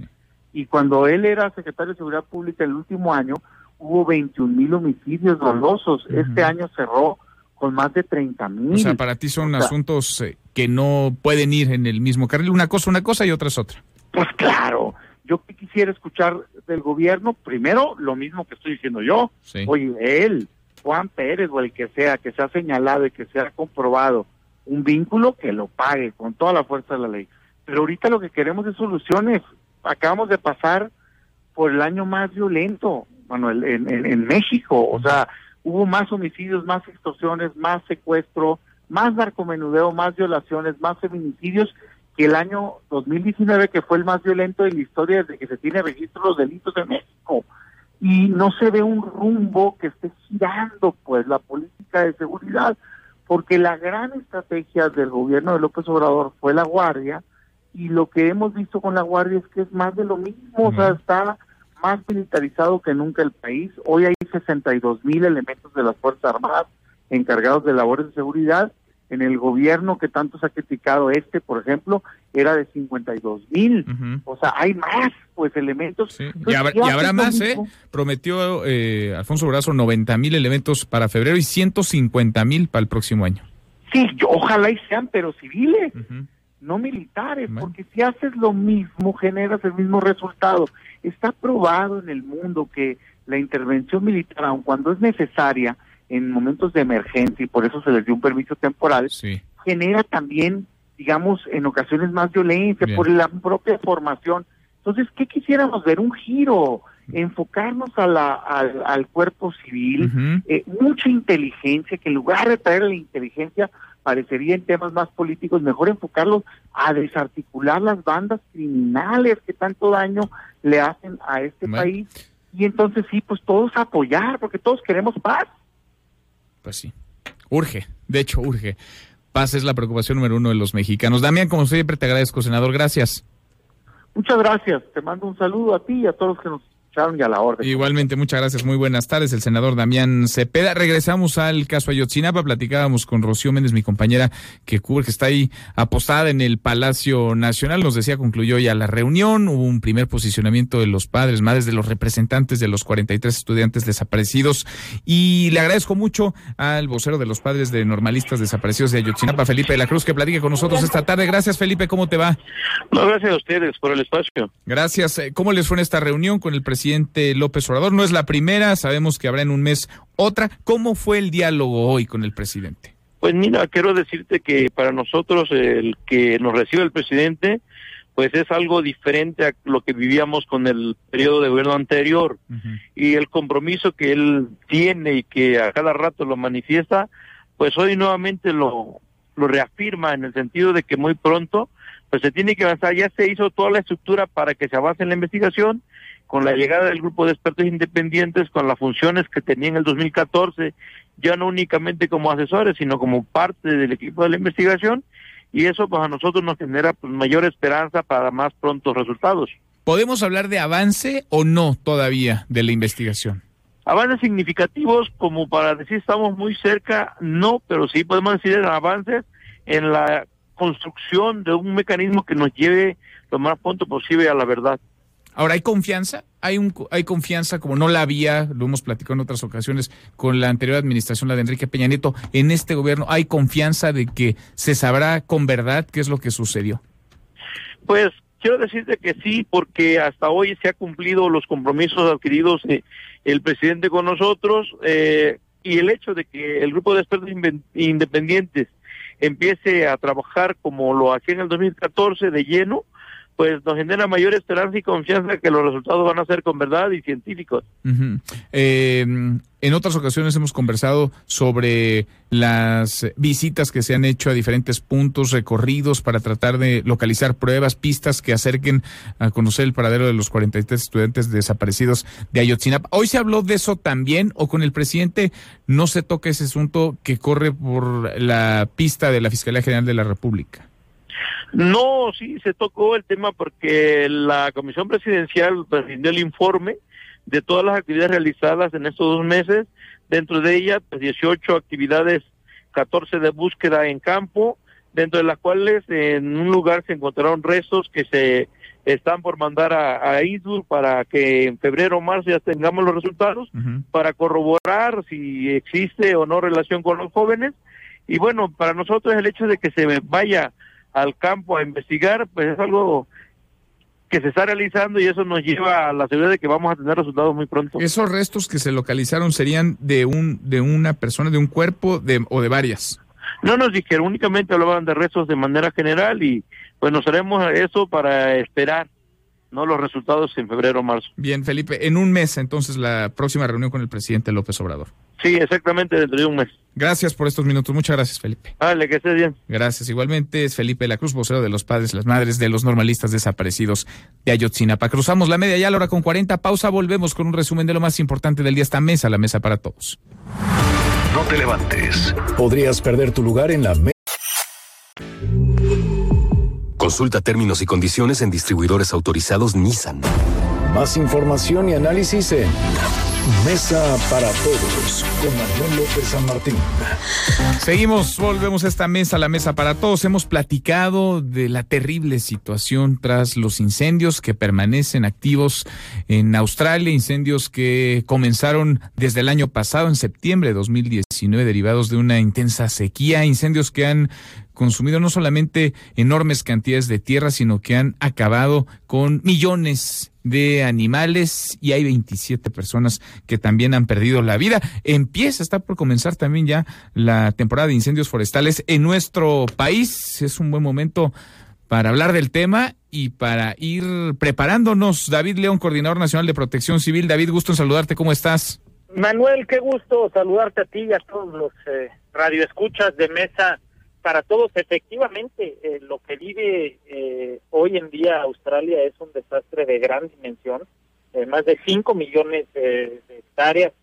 Y cuando él era secretario de Seguridad Pública el último año, hubo 21 mil homicidios dolosos. Este año cerró con más de 30 mil. O sea, para ti son O sea, asuntos eh, que no pueden ir en el mismo carril. Una cosa, una cosa y otra es otra. Pues claro, yo quisiera escuchar del gobierno, primero lo mismo que estoy diciendo yo. Sí. Oye, él, Juan Pérez o el que sea, que se ha señalado y que se ha comprobado un vínculo, que lo pague con toda la fuerza de la ley. Pero ahorita lo que queremos es soluciones. Acabamos de pasar por el año más violento, Manuel, en, en, en México. O sea, hubo más homicidios, más extorsiones, más secuestro, más narcomenudeo, más violaciones, más feminicidios que el año 2019, que fue el más violento en la historia desde que se tiene registro de los delitos en México. Y no se ve un rumbo que esté girando, pues, la política de seguridad, porque la gran estrategia del gobierno de López Obrador fue la Guardia, y lo que hemos visto con la Guardia es que es más de lo mismo, o sea, está más militarizado que nunca el país. Hoy hay 62 mil elementos de las Fuerzas Armadas encargados de labores de seguridad. En el gobierno que tanto se ha criticado este, por ejemplo, era de 52 mil. O sea, hay más, pues, elementos. Y, Entonces, habrá, ¿qué y habrá haces lo más, ¿eh? Prometió eh, Alfonso Brazo 90 mil elementos para febrero y 150 mil para el próximo año. Sí, yo- ojalá y sean, pero civiles, no militares, porque si haces lo mismo, generas el mismo resultado. Está probado en el mundo que la intervención militar, aun cuando es necesaria en momentos de emergencia y por eso se les dio un permiso temporal, genera también, digamos, en ocasiones más violencia por la propia formación. Entonces, ¿qué quisiéramos ver? Un giro, enfocarnos a la, al, al cuerpo civil, eh, mucha inteligencia, que en lugar de traer la inteligencia, parecería en temas más políticos, mejor enfocarlos a desarticular las bandas criminales que tanto daño le hacen a este país. Y entonces sí, pues todos apoyar, porque todos queremos paz. Pues sí, urge, de hecho urge. Paz es la preocupación número uno de los mexicanos. Damián, como siempre, te agradezco, senador. Gracias. Muchas gracias. Te mando un saludo a ti y a todos los que nos la orden. Igualmente, muchas gracias. Muy buenas tardes. El senador Damián Cepeda. Regresamos al caso Ayotzinapa. Platicábamos con Rocío Méndez, mi compañera que cubre, que está ahí apostada en el Palacio Nacional. Nos decía, concluyó ya la reunión. Hubo un primer posicionamiento de los padres, madres, de los representantes de los 43 estudiantes desaparecidos. Y le agradezco mucho al vocero de los padres de normalistas desaparecidos de Ayotzinapa, Felipe de la Cruz, que platique con nosotros esta tarde. Gracias, Felipe. ¿Cómo te va? No, gracias a ustedes por el espacio. Gracias. ¿Cómo les fue en esta reunión con el presidente? Presidente López Obrador. No es la primera, sabemos que habrá en un mes otra. ¿Cómo fue el diálogo hoy con el presidente? Pues mira, quiero decirte que para nosotros el que nos recibe el presidente, pues es algo diferente a lo que vivíamos con el periodo de gobierno anterior. Y el compromiso que él tiene y que a cada rato lo manifiesta, pues hoy nuevamente lo, lo reafirma en el sentido de que muy pronto pues se tiene que avanzar. Ya se hizo toda la estructura para que se avance en la investigación con la llegada del grupo de expertos independientes, con las funciones que tenía en el 2014, ya no únicamente como asesores, sino como parte del equipo de la investigación, y eso pues a nosotros nos genera pues, mayor esperanza para más prontos resultados. ¿Podemos hablar de avance o no todavía de la investigación? Avances significativos, como para decir estamos muy cerca, no, pero sí podemos decir avances en la construcción de un mecanismo que nos lleve lo más pronto posible a la verdad. Ahora, ¿hay confianza? ¿Hay, un, ¿Hay confianza como no la había, lo hemos platicado en otras ocasiones, con la anterior administración, la de Enrique Peña Nieto, en este gobierno? ¿Hay confianza de que se sabrá con verdad qué es lo que sucedió? Pues quiero decirte que sí, porque hasta hoy se han cumplido los compromisos adquiridos eh, el presidente con nosotros eh, y el hecho de que el grupo de expertos independientes empiece a trabajar como lo hacía en el 2014 de lleno, pues nos genera mayor esperanza y confianza que los resultados van a ser con verdad y científicos. Eh, en otras ocasiones hemos conversado sobre las visitas que se han hecho a diferentes puntos, recorridos para tratar de localizar pruebas, pistas que acerquen a conocer el paradero de los 43 estudiantes desaparecidos de Ayotzinapa. ¿Hoy se habló de eso también o con el presidente no se toca ese asunto que corre por la pista de la Fiscalía General de la República? No, sí, se tocó el tema porque la Comisión Presidencial rindió el informe de todas las actividades realizadas en estos dos meses, dentro de ellas pues, 18 actividades, 14 de búsqueda en campo, dentro de las cuales en un lugar se encontraron restos que se están por mandar a, a para que en febrero o marzo ya tengamos los resultados, para corroborar si existe o no relación con los jóvenes. Y bueno, para nosotros el hecho de que se vaya al campo a investigar, pues es algo que se está realizando y eso nos lleva a la seguridad de que vamos a tener resultados muy pronto. ¿Esos restos que se localizaron serían de un de una persona, de un cuerpo de, o de varias? No nos dijeron, únicamente hablaban de restos de manera general y pues nos haremos eso para esperar no los resultados en febrero o marzo. Bien, Felipe, en un mes entonces la próxima reunión con el presidente López Obrador. Sí, exactamente, dentro de un mes. Gracias por estos minutos. Muchas gracias, Felipe. Dale, que estés bien. Gracias. Igualmente es Felipe La Cruz, vocero de los padres, las madres de los normalistas desaparecidos de Ayotzinapa. Cruzamos la media ya a la hora con 40. Pausa. Volvemos con un resumen de lo más importante del día. Esta mesa, la mesa para todos. No te levantes. Podrías perder tu lugar en la mesa. Consulta términos y condiciones en distribuidores autorizados Nissan. Más información y análisis en Mesa para Todos con Manuel López San Martín. Seguimos, volvemos a esta mesa, la mesa para todos. Hemos platicado de la terrible situación tras los incendios que permanecen activos en Australia, incendios que comenzaron desde el año pasado, en septiembre de 2019, derivados de una intensa sequía, incendios que han consumido no solamente enormes cantidades de tierra, sino que han acabado con millones de animales y hay 27 personas que también han perdido la vida. Empieza, está por comenzar también ya la temporada de incendios forestales en nuestro país. Es un buen momento para hablar del tema y para ir preparándonos. David León, Coordinador Nacional de Protección Civil. David, gusto en saludarte. ¿Cómo estás? Manuel, qué gusto saludarte a ti y a todos los eh, radioescuchas de mesa para todos. Efectivamente, eh, lo que vive eh, hoy en día Australia es un desastre de gran dimensión, eh, más de 5 millones de hectáreas,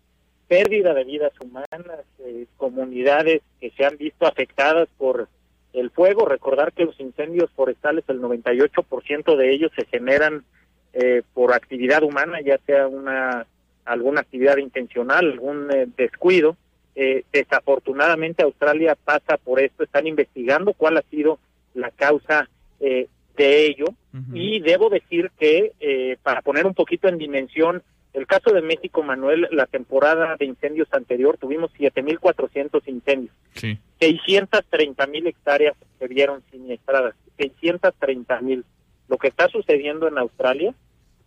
pérdida de vidas humanas, eh, comunidades que se han visto afectadas por el fuego. Recordar que los incendios forestales, el 98% de ellos se generan eh, por actividad humana, ya sea una alguna actividad intencional, algún eh, descuido. Eh, desafortunadamente Australia pasa por esto, están investigando cuál ha sido la causa eh, de ello y debo decir que eh, para poner un poquito en dimensión el caso de México, Manuel, la temporada de incendios anterior tuvimos 7.400 incendios, Sí. 630.000 hectáreas se vieron siniestradas, 630.000. Lo que está sucediendo en Australia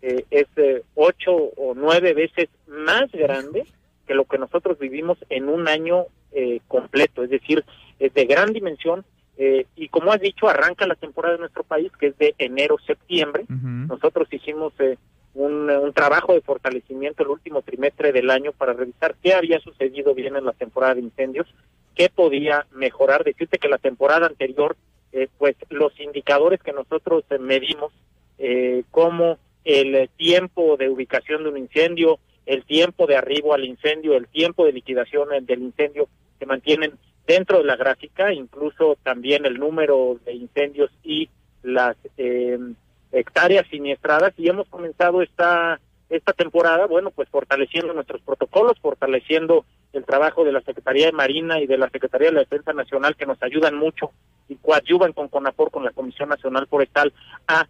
eh, es eh, ocho o nueve veces más grande que lo que nosotros vivimos en un año eh, completo, es decir, es de gran dimensión eh, y como has dicho, arranca la temporada de nuestro país que es de enero-septiembre. Nosotros hicimos eh, un, un trabajo de fortalecimiento el último trimestre del año para revisar qué había sucedido bien en la temporada de incendios, qué podía mejorar. Decirte que la temporada anterior, eh, pues los indicadores que nosotros eh, medimos, eh, como el tiempo de ubicación de un incendio, el tiempo de arribo al incendio, el tiempo de liquidación del incendio, se mantienen dentro de la gráfica, incluso también el número de incendios y las eh, hectáreas siniestradas. Y hemos comenzado esta esta temporada, bueno, pues fortaleciendo nuestros protocolos, fortaleciendo el trabajo de la Secretaría de Marina y de la Secretaría de la Defensa Nacional, que nos ayudan mucho y coadyuvan con CONAPOR, con la Comisión Nacional Forestal, a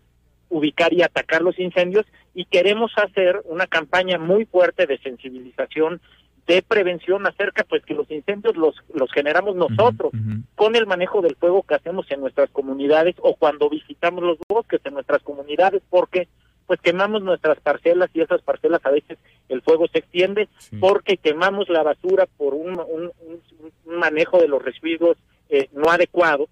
ubicar y atacar los incendios y queremos hacer una campaña muy fuerte de sensibilización de prevención acerca pues que los incendios los los generamos nosotros con el manejo del fuego que hacemos en nuestras comunidades o cuando visitamos los bosques en nuestras comunidades porque pues quemamos nuestras parcelas y esas parcelas a veces el fuego se extiende porque quemamos la basura por un, un, un- un manejo de los residuos eh, no adecuado.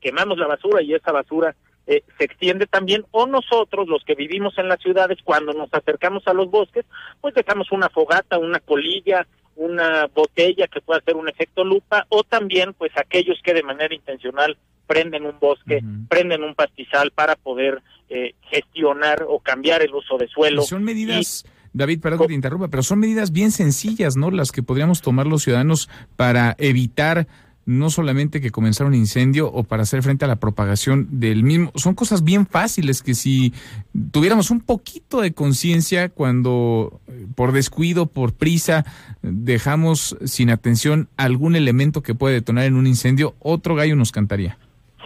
Quemamos la basura y esa basura eh, se extiende también, o nosotros, los que vivimos en las ciudades, cuando nos acercamos a los bosques, pues dejamos una fogata, una colilla, una botella que pueda hacer un efecto lupa, o también, pues aquellos que de manera intencional prenden un bosque, prenden un pastizal para poder eh, gestionar o cambiar el uso de suelo. Y son medidas, David, perdón que te interrumpa, pero son medidas bien sencillas, ¿no? Las que podríamos tomar los ciudadanos para evitar no solamente que comenzara un incendio o para hacer frente a la propagación del mismo. Son cosas bien fáciles que si tuviéramos un poquito de conciencia cuando eh, por descuido, por prisa, dejamos sin atención algún elemento que puede detonar en un incendio, otro gallo nos cantaría.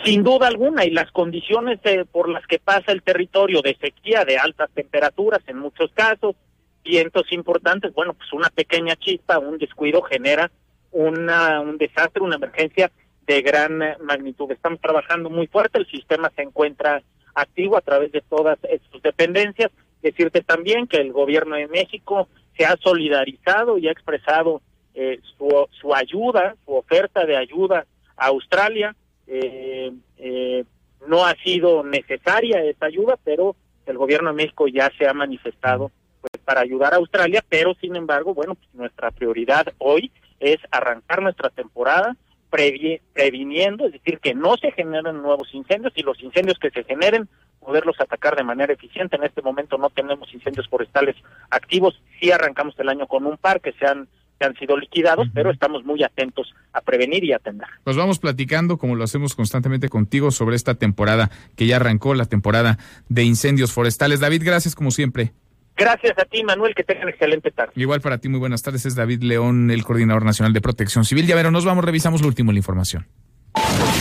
Sin duda alguna, y las condiciones eh, por las que pasa el territorio de sequía, de altas temperaturas en muchos casos, vientos importantes, bueno, pues una pequeña chispa, un descuido genera una, un desastre, una emergencia de gran magnitud. Estamos trabajando muy fuerte, el sistema se encuentra activo a través de todas sus dependencias. Decirte también que el gobierno de México se ha solidarizado y ha expresado eh, su, su ayuda, su oferta de ayuda a Australia. Eh, eh, no ha sido necesaria esa ayuda, pero el gobierno de México ya se ha manifestado pues, para ayudar a Australia, pero sin embargo, bueno, pues, nuestra prioridad hoy es arrancar nuestra temporada previ- previniendo, es decir, que no se generen nuevos incendios y los incendios que se generen, poderlos atacar de manera eficiente. En este momento no tenemos incendios forestales activos, sí arrancamos el año con un par que se han, que han sido liquidados, pero estamos muy atentos a prevenir y atender. Pues vamos platicando, como lo hacemos constantemente contigo, sobre esta temporada que ya arrancó, la temporada de incendios forestales. David, gracias como siempre. Gracias a ti, Manuel, que tengan excelente tarde. Igual para ti, muy buenas tardes. Es David León, el coordinador nacional de protección civil. Ya verán, nos vamos, revisamos lo último la información.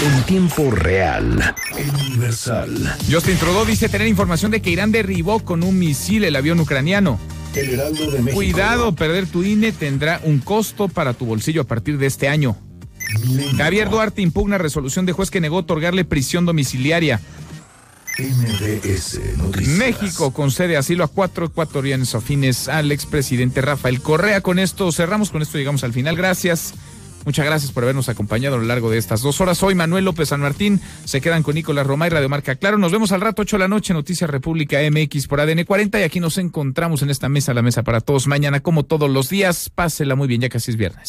En tiempo real. Universal. Justin Trudeau dice tener información de que Irán derribó con un misil el avión ucraniano. El Heraldo de México. Cuidado, perder tu INE tendrá un costo para tu bolsillo a partir de este año. Javier Duarte impugna resolución de juez que negó otorgarle prisión domiciliaria. MBS Noticias. México concede asilo a cuatro ecuatorianos afines al expresidente Rafael Correa. Con esto cerramos, con esto llegamos al final. Gracias. Muchas gracias por habernos acompañado a lo largo de estas dos horas. Soy Manuel López San Martín. Se quedan con Nicolás Roma y Radio Marca Claro. Nos vemos al rato, 8 de la noche, Noticias República MX por ADN 40. Y aquí nos encontramos en esta mesa, la mesa para todos. Mañana, como todos los días, pásela muy bien, ya casi es viernes.